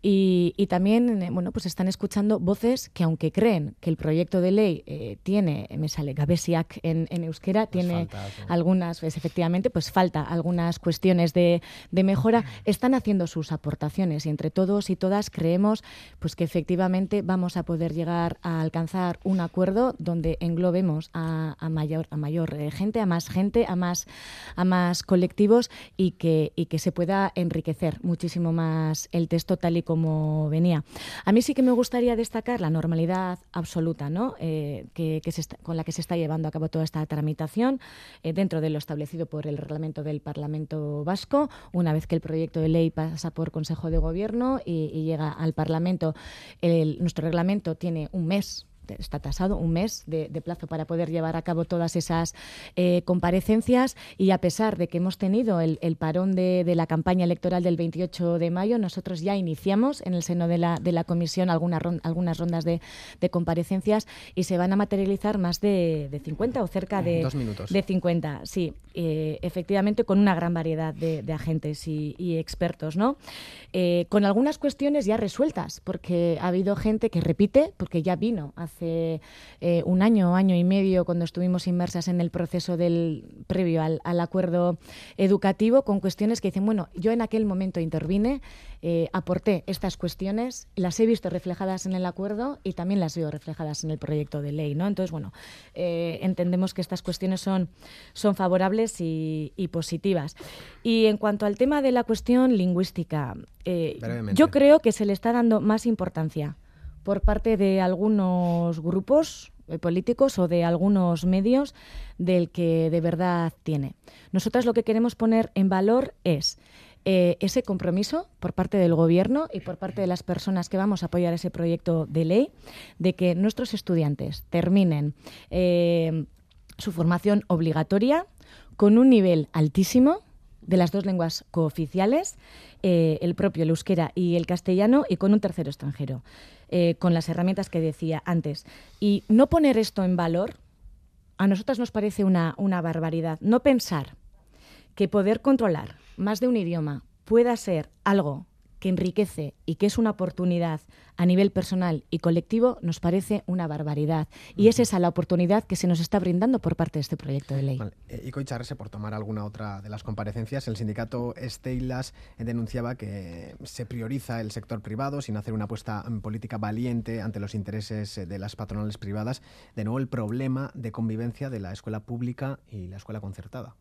S3: y también eh, bueno, pues están escuchando voces que aunque creen que el proyecto de ley eh, tiene, me sale Gabesiak en, euskera, pues tiene algunas, pues, efectivamente, pues falta algunas cuestiones de, mejora, están haciendo sus aportaciones y entre todos y todas creemos pues que efectivamente vamos a poder llegar a alcanzar un acuerdo donde englobemos a, mayor, a mayor eh, gente, a más gente, a más, a más colectivos y que, y que se pueda enriquecer muchísimo más el texto tal y como venía a mí sí que me gustaría destacar la normalidad absoluta ¿no? Eh, que, con la que se está llevando a cabo toda esta tramitación eh, dentro de lo establecido por el reglamento del Parlamento Vasco. Una vez que el proyecto de ley pasa por Consejo de Gobierno y, llega al Parlamento, nuestro reglamento tiene un mes está tasado un mes de, plazo para poder llevar a cabo todas esas eh, comparecencias y a pesar de que hemos tenido el, parón de, la campaña electoral del 28 de mayo, nosotros ya iniciamos en el seno de la, de la comisión algunas rondas de, comparecencias y se van a materializar más de, 50 o cerca de, de 50, sí, eh, efectivamente con una gran variedad de, agentes y, expertos, ¿no? Eh, con algunas cuestiones ya resueltas, porque ha habido gente que repite, porque ya vino hace eh, un año, año y medio, cuando estuvimos inmersas en el proceso del previo al, acuerdo educativo, con cuestiones que dicen, bueno, yo en aquel momento intervine, eh, aporté estas cuestiones, las he visto reflejadas en el acuerdo y también las veo reflejadas en el proyecto de ley, ¿no? Entonces, bueno, eh, entendemos que estas cuestiones son, son favorables y, y positivas. Y en cuanto al tema de la cuestión lingüística, yo creo que se le está dando más importancia por parte de algunos grupos eh, políticos o de algunos medios del que de verdad tiene. Nosotras lo que queremos poner en valor es eh, ese compromiso por parte del Gobierno y por parte de las personas que vamos a apoyar ese proyecto de ley de que nuestros estudiantes terminen eh, su formación obligatoria con un nivel altísimo de las dos lenguas cooficiales, el propio el euskera y el castellano, y con un tercero extranjero. Eh, con las herramientas que decía antes. Y no poner esto en valor, a nosotras nos parece una, una barbaridad. No pensar que poder controlar más de un idioma pueda ser algo que enriquece y que es una oportunidad a nivel personal y colectivo, nos parece una barbaridad. Y es esa la oportunidad que se nos está brindando por parte de este proyecto de ley.
S2: Eh, y Coicharrese, por tomar alguna otra de las comparecencias, el sindicato Steilas denunciaba que se prioriza el sector privado sin hacer una apuesta política valiente ante los intereses de las patronales privadas. De nuevo, el problema de convivencia de la escuela pública y la escuela concertada.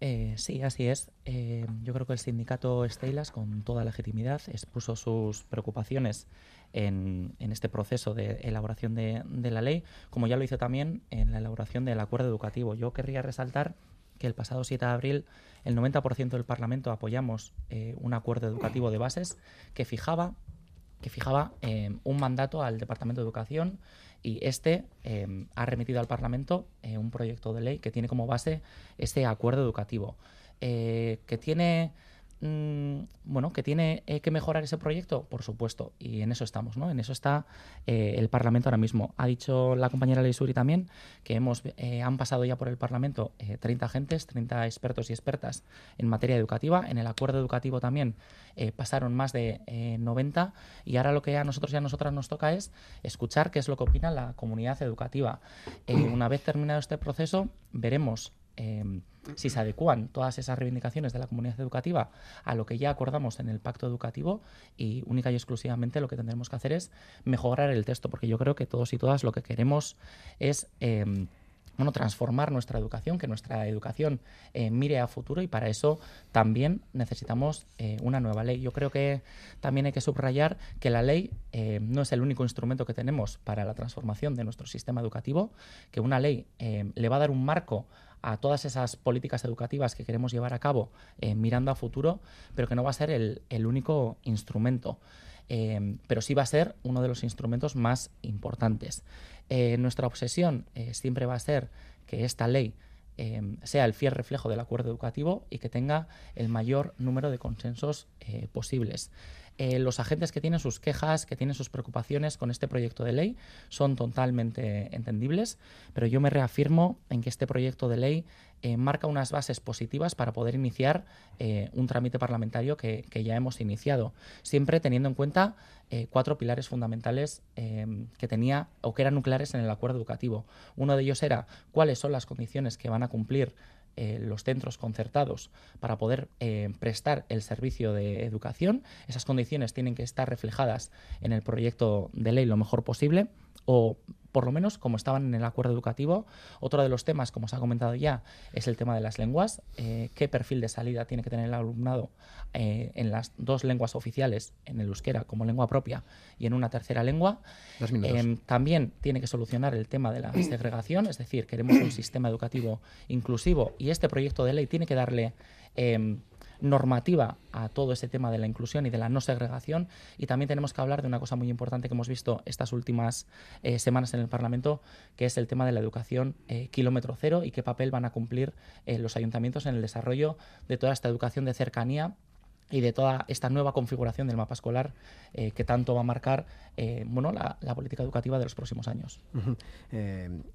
S4: Eh, sí, así es. Eh, yo creo que el sindicato Estelas, con toda legitimidad, expuso sus preocupaciones en, este proceso de elaboración de, la ley, como ya lo hizo también en la elaboración del acuerdo educativo. Yo querría resaltar que el pasado 7 de abril el 90% del Parlamento apoyamos eh, un acuerdo educativo de bases que fijaba, que fijaba un mandato al Departamento de Educación y este em, ha remitido al Parlamento eh, un proyecto de ley que tiene como base este acuerdo educativo, eh, que tiene Mm, bueno, que tiene eh, que mejorar ese proyecto, por supuesto, y en eso estamos, ¿no? En eso está eh, el Parlamento ahora mismo. Ha dicho la compañera Leisuri también que hemos, eh, han pasado ya por el Parlamento 30 agentes, 30 expertos y expertas en materia educativa. En el acuerdo educativo también pasaron más de 90 y ahora lo que a nosotros y a nosotras nos toca es escuchar qué es lo que opina la comunidad educativa. una vez terminado este proceso, veremos Em, si se adecuan todas esas reivindicaciones de la comunidad educativa a lo que ya acordamos en el pacto educativo y única y exclusivamente lo que tendremos que hacer es mejorar el texto, porque yo creo que todos y todas lo que queremos es... Em, bueno, transformar nuestra educación, que nuestra educación eh, mire a futuro y para eso también necesitamos eh, una nueva ley. Yo creo que también hay que subrayar que la ley eh, no es el único instrumento que tenemos para la transformación de nuestro sistema educativo, que una ley le va a dar un marco a todas esas políticas educativas que queremos llevar a cabo eh, mirando a futuro, pero que no va a ser el, único instrumento. Eh, pero sí va a ser uno de los instrumentos más importantes. Eh, nuestra obsesión siempre va a ser que esta ley sea el fiel reflejo del acuerdo educativo y que tenga el mayor número de consensos posibles. Eh, los agentes que tienen sus quejas, que tienen sus preocupaciones con este proyecto de ley son totalmente entendibles, pero yo me reafirmo en que este proyecto de ley eh, marca unas bases positivas para poder iniciar eh, un trámite parlamentario que, ya hemos iniciado, siempre teniendo en cuenta cuatro pilares fundamentales que tenía o que eran nucleares en el acuerdo educativo. Uno de ellos era cuáles son las condiciones que van a cumplir eh, los centros concertados para poder eh, prestar el servicio de educación. Esas condiciones tienen que estar reflejadas en el proyecto de ley lo mejor posible o por lo menos como estaban en el acuerdo educativo. Otro de los temas, como se ha comentado ya, es el tema de las lenguas. Eh, ¿Qué perfil de salida tiene que tener el alumnado eh, en las dos lenguas oficiales, en el euskera como lengua propia y en una tercera lengua? Eh, también tiene que solucionar el tema de la segregación, es decir, queremos un sistema educativo inclusivo y este proyecto de ley tiene que darle normativa a todo ese tema de la inclusión y de la no segregación. Y también tenemos que hablar de una cosa muy importante que hemos visto estas últimas eh, semanas en el Parlamento, que es el tema de la educación eh, kilómetro cero y qué papel van a cumplir eh, los ayuntamientos en el desarrollo de toda esta educación de cercanía y de toda esta nueva configuración del mapa escolar eh, que tanto va a marcar eh, bueno, la, política educativa de los próximos años.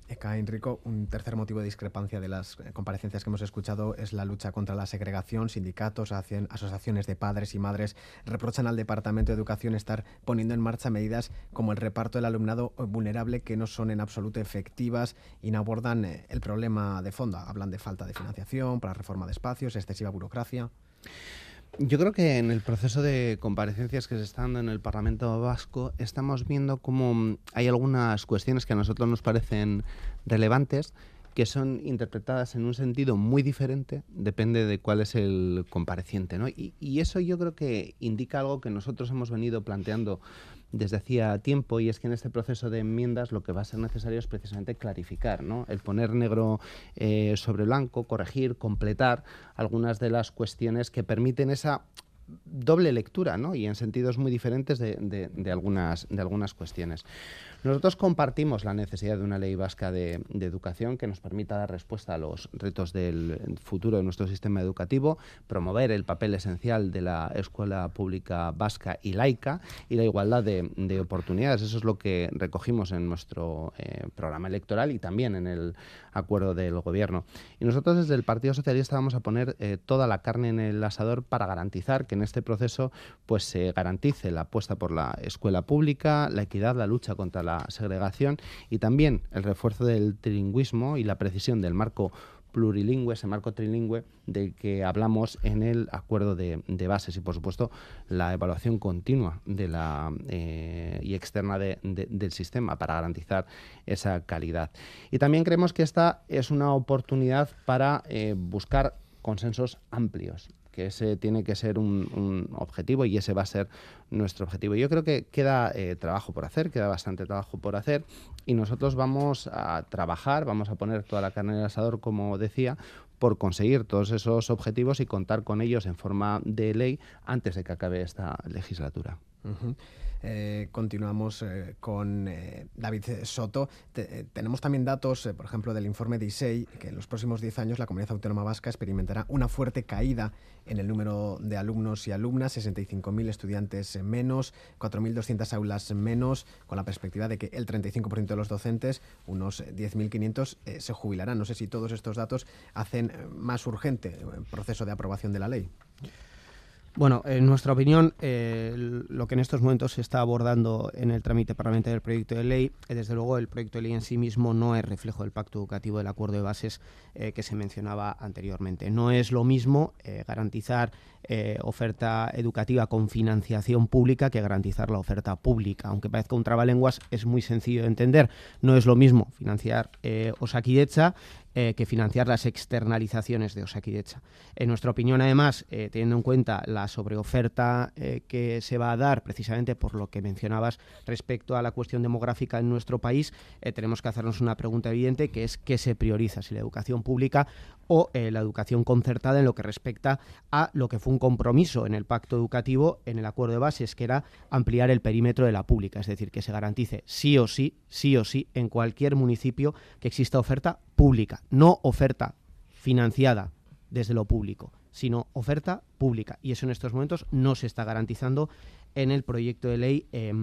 S2: Eka Enrico, un tercer motivo de discrepancia de las comparecencias que hemos escuchado es la lucha contra la segregación. Sindicatos, asociaciones de padres y madres reprochan al Departamento de Educación estar poniendo en marcha medidas como el reparto del alumnado vulnerable que no son en absoluto efectivas y no abordan el problema de fondo. Hablan de falta de financiación, para reforma de espacios, excesiva burocracia.
S5: Yo creo que en el proceso de comparecencias que se está dando en el Parlamento Vasco estamos viendo cómo hay algunas cuestiones que a nosotros nos parecen relevantes que son interpretadas en un sentido muy diferente, depende de cuál es el compareciente. ¿no? Y, y, eso yo creo que indica algo que nosotros hemos venido planteando desde hacía tiempo y es que en este proceso de enmiendas lo que va a ser necesario es precisamente clarificar, ¿no? el poner negro eh, sobre blanco, corregir, completar algunas de las cuestiones que permiten esa doble lectura ¿no? y en sentidos muy diferentes de, algunas, de algunas cuestiones. Nosotros compartimos la necesidad de una ley vasca de, educación que nos permita dar respuesta a los retos del futuro de nuestro sistema educativo, promover el papel esencial de la escuela pública vasca y laica y la igualdad de, de oportunidades. Eso es lo que recogimos en nuestro eh, programa electoral y también en el acuerdo del gobierno. Y nosotros desde el Partido Socialista vamos a poner eh, toda la carne en el asador para garantizar que en este proceso pues se garantice la apuesta por la escuela pública, la equidad, la lucha contra la segregación y también el refuerzo del trilingüismo y la precisión del marco plurilingüe, ese marco trilingüe del que hablamos en el acuerdo de, bases y, por supuesto, la evaluación continua eh, y externa de, de, del sistema para garantizar esa calidad. Y también creemos que esta es una oportunidad para eh, buscar consensos amplios que ese tiene que ser un, objetivo y ese va a ser nuestro objetivo. Yo creo que queda eh, trabajo por hacer, queda bastante trabajo por hacer y nosotros vamos a trabajar, vamos a poner toda la carne en el asador, como decía, por conseguir todos esos objetivos y contar con ellos en forma de ley antes de que acabe esta legislatura.
S2: Eh, continuamos eh, con eh, David Soto. Te, tenemos también datos, por ejemplo, del informe de ISEI, que en los próximos 10 años la comunidad autónoma vasca experimentará una fuerte caída en el número de alumnos y alumnas, 65.000 estudiantes menos, 4.200 aulas menos, con la perspectiva de que el 35% de los docentes, unos 10.500, se jubilarán. No sé si todos estos datos hacen más urgente el proceso de aprobación de la ley.
S6: Bueno, en nuestra opinión, eh, lo que en estos momentos se está abordando en el trámite parlamentario del proyecto de ley, eh, desde luego el proyecto de ley en sí mismo no es reflejo del pacto educativo del acuerdo de bases eh, que se mencionaba anteriormente. No es lo mismo garantizar oferta educativa con financiación pública que garantizar la oferta pública. Aunque parezca un trabalenguas, es muy sencillo de entender. No es lo mismo financiar Osakidecha eh, que financiar las externalizaciones de Osakidecha. En nuestra opinión, además, eh, teniendo en cuenta la sobreoferta eh, que se va a dar precisamente por lo que mencionabas respecto a la cuestión demográfica en nuestro país, tenemos que hacernos una pregunta evidente que es qué se prioriza, si la educación pública o la educación concertada en lo que respecta a lo que fue un compromiso en el pacto educativo, en el acuerdo de bases, que era ampliar el perímetro de la pública, es decir, que se garantice sí o sí, sí o sí, en cualquier municipio que exista oferta pública, no oferta financiada desde lo público, sino oferta pública. Y eso en estos momentos no se está garantizando en el proyecto de ley eh,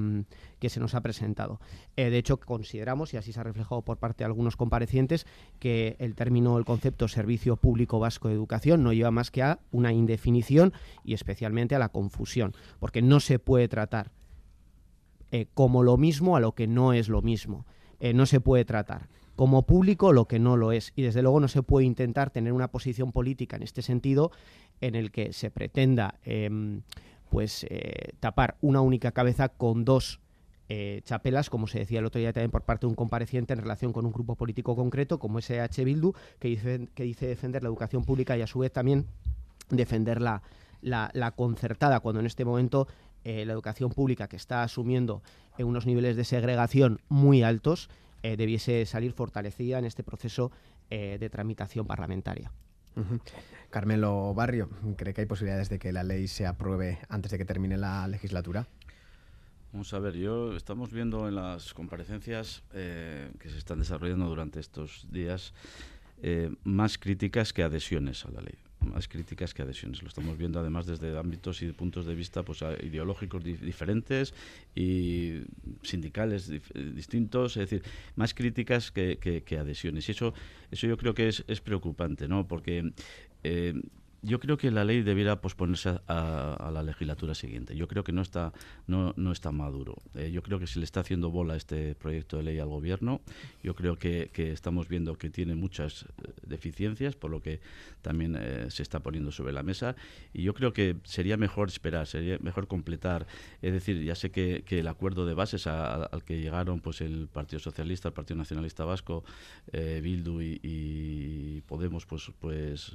S6: que se nos ha presentado. Eh, de hecho, consideramos, y así se ha reflejado por parte de algunos comparecientes, que el término, el concepto Servicio Público Vasco de Educación no lleva más que a una indefinición y especialmente a la confusión, porque no se puede tratar eh, como lo mismo a lo que no es lo mismo. Eh, no se puede tratar como público lo que no lo es. Y desde luego no se puede intentar tener una posición política en este sentido en el que se pretenda eh, pues eh, tapar una única cabeza con dos eh, chapelas, como se decía el otro día también por parte de un compareciente en relación con un grupo político concreto como SH Bildu, que dice, que dice defender la educación pública y a su vez también defender la concertada, cuando en este momento eh, la educación pública, que está asumiendo eh, unos niveles de segregación muy altos, eh, debiese salir fortalecida en este proceso eh, de tramitación parlamentaria.
S2: Uh -huh. Carmelo Barrio, ¿cree que hay posibilidades de que la ley se apruebe antes de que termine la legislatura?
S8: Vamos a ver, yo estamos viendo en las comparecencias eh, que se están desarrollando durante estos días eh, más críticas que adhesiones a la ley. Más críticas que adhesiones. Lo estamos viendo además desde ámbitos y puntos de vista pues, ideológicos diferentes y sindicales distintos, es decir, más críticas que, que, adhesiones. Y eso, eso yo creo que es, es preocupante, ¿no? Porque eh, yo creo que la ley debiera posponerse a, la legislatura siguiente. Yo creo que no está, no, no está maduro. Eh, yo creo que se le está haciendo bola este proyecto de ley al gobierno. Yo creo que, estamos viendo que tiene muchas eh, deficiencias, por lo que también eh, se está poniendo sobre la mesa. Y yo creo que sería mejor esperar, sería mejor completar. Es decir, ya sé que, el acuerdo de bases al que llegaron pues el Partido Socialista, el Partido Nacionalista Vasco, Bildu y, Podemos, pues, pues,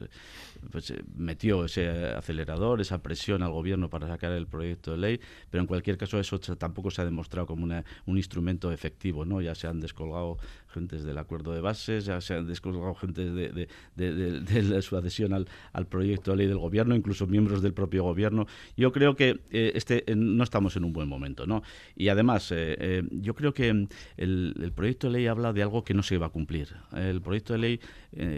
S8: pues metió ese acelerador, esa presión al gobierno para sacar el proyecto de ley, pero en cualquier caso eso tampoco se ha demostrado como un instrumento efectivo, ¿no? Ya se han descolgado gentes del acuerdo de bases, ya se han descolgado gente de, su adhesión al, al, proyecto de ley del gobierno, incluso miembros del propio gobierno. Yo creo que eh, este no estamos en un buen momento, ¿no? Y además, eh, eh, yo creo que el, el, proyecto de ley habla de algo que no se va a cumplir. El proyecto de ley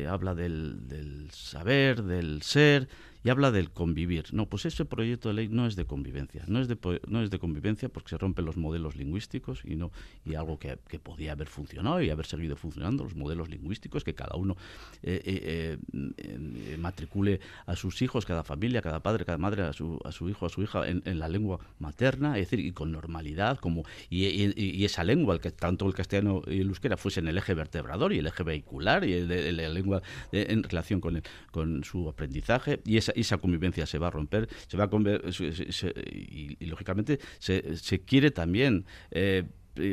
S8: habla del, del saber, del ser, y habla del convivir. No, pues ese proyecto de ley no es de convivencia, no es de, no es de convivencia porque se rompen los modelos lingüísticos y no y algo que, que podía haber funcionado y haber seguido funcionando, los modelos lingüísticos, que cada uno eh, eh, eh, matricule a sus hijos, cada familia, cada padre, cada madre, a su, a su hijo, a su hija en, la lengua materna, es decir, y con normalidad, como y, esa lengua, el que tanto el castellano y el euskera fuesen el eje vertebrador y el eje vehicular y el la lengua en relación con, el, con su aprendizaje y esa esa, convivencia se va a romper, se va a y, lógicamente se, se quiere también eh,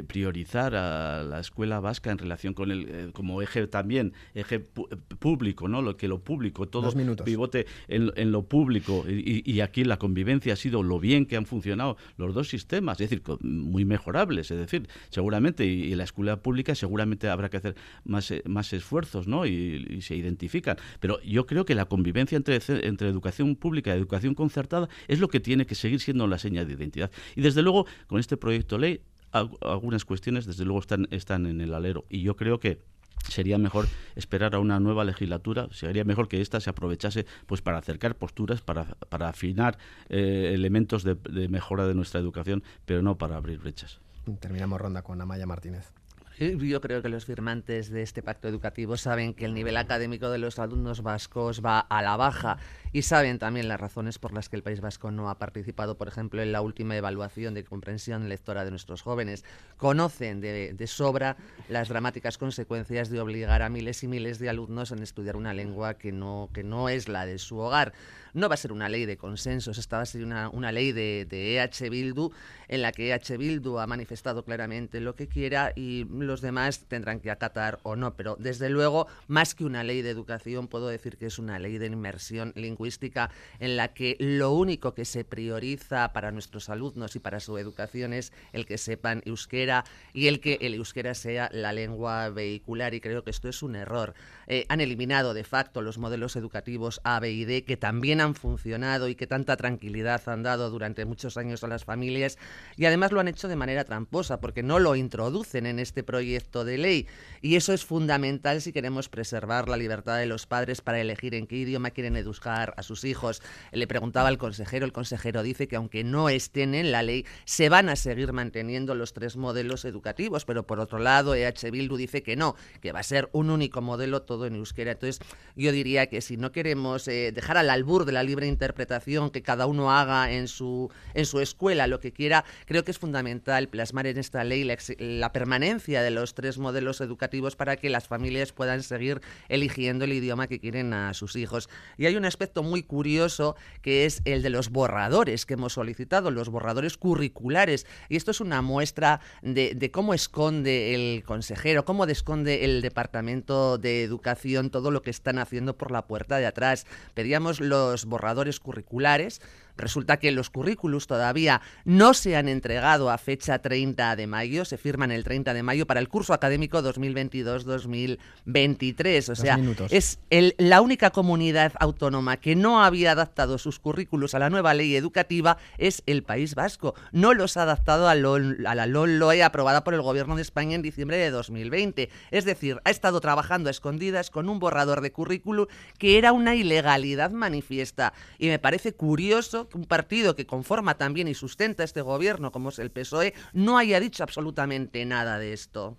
S8: priorizar a la escuela vasca en relación con el eh, como eje también eje público no lo que lo público todo pivote en, lo público. Y, aquí la convivencia ha sido lo bien que han funcionado los dos sistemas es decir muy mejorables es decir seguramente y, la escuela pública seguramente habrá que hacer más eh, más esfuerzos no y, se identifican. Pero yo creo que la convivencia entre entre educación pública y educación concertada es lo que tiene que seguir siendo la seña de identidad. Y desde luego con este proyecto de ley algunas cuestiones desde luego están, están en el alero y yo creo que sería mejor esperar a una nueva legislatura, sería mejor que ésta se aprovechase pues para acercar posturas, para, para afinar eh, elementos de, de, mejora de nuestra educación, pero no para abrir brechas.
S2: Terminamos ronda con Amaya Martínez.
S7: Yo creo que los firmantes de este pacto educativo saben que el nivel académico de los alumnos vascos va a la baja y saben también las razones por las que el País Vasco no ha participado, por ejemplo, en la última evaluación de comprensión lectora de nuestros jóvenes. Conocen de, sobra las dramáticas consecuencias de obligar a miles y miles de alumnos a estudiar una lengua que no, que no es la de su hogar. No va a ser una ley de consensos, esta va a ser una, una ley de, de EH Bildu, en la que EH Bildu ha manifestado claramente lo que quiera y los demás tendrán que acatar o no. Pero desde luego, más que una ley de educación, puedo decir que es una ley de inmersión lingüística en la que lo único que se prioriza para nuestros alumnos y para su educación es el que sepan euskera y el que el euskera sea la lengua vehicular y creo que esto es un error. Eh, han eliminado de facto los modelos educativos A, B y D que también han funcionado y que tanta tranquilidad han dado durante muchos años a las familias y además lo han hecho de manera tramposa porque no lo introducen en este proyecto de ley y eso es fundamental si queremos preservar la libertad de los padres para elegir en qué idioma quieren educar a sus hijos. Le preguntaba al consejero, el consejero dice que aunque no estén en la ley, se van a seguir manteniendo los tres modelos educativos, pero por otro lado, EH Bildu dice que no, que va a ser un único modelo todo en euskera. Entonces, yo diría que si no queremos eh, dejar al albur de la libre interpretación, que cada uno haga en su, en su escuela lo que quiera, creo que es fundamental plasmar en esta ley la, la permanencia de los tres modelos educativos para que las familias puedan seguir eligiendo el idioma que quieren a sus hijos. Y hay un aspecto muy curioso que es el de los borradores que hemos solicitado, los borradores curriculares. Y esto es una muestra de, cómo esconde el consejero, cómo esconde el Departamento de Educación todo lo que están haciendo por la puerta de atrás. Pedíamos los borradores curriculares Resulta que los currículos todavía no se han entregado a fecha 30 de mayo, se firman el 30 de mayo para el curso académico 2022-2023. O sea, es la única comunidad autónoma que no había adaptado sus currículos a la nueva ley educativa es el País Vasco. No los ha adaptado a, a la LOE aprobada por el Gobierno de España en diciembre de 2020. Es decir, ha estado trabajando a escondidas con un borrador de currículo que era una ilegalidad manifiesta. Y me parece curioso un partido que conforma también y sustenta este gobierno, como es el PSOE, no haya dicho absolutamente nada de esto.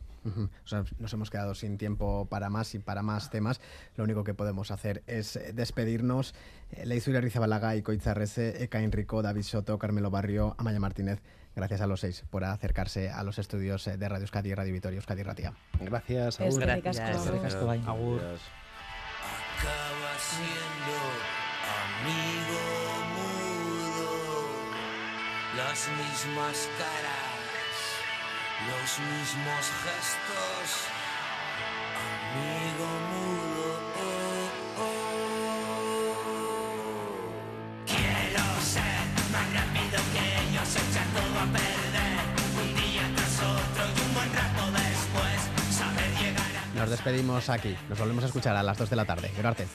S2: nos hemos quedado sin tiempo para más y para más temas. Lo único que podemos hacer es eh, despedirnos. Eh, Leizura Rizabalaga, Coitzarrese, Eka Enrico, David Soto, Carmelo Barrio, Amaya Martínez. Gracias a los seis por acercarse a los estudios eh, de Radio Euskadi y Radio Vitoria Euskadi Ratia.
S5: Gracias,
S7: Agur. Gracias.
S4: Gracias. Agur.
S9: Acaba siendo amigo las mismas caras, los mismos gestos, amigo mudo. Oh, oh. Quiero ser más rápido que ellos, echar todo a perder, un día tras otro y un buen rato después, saber llegar a...
S2: Nos despedimos aquí, nos volvemos a escuchar a las 2 de la tarde. Gracias.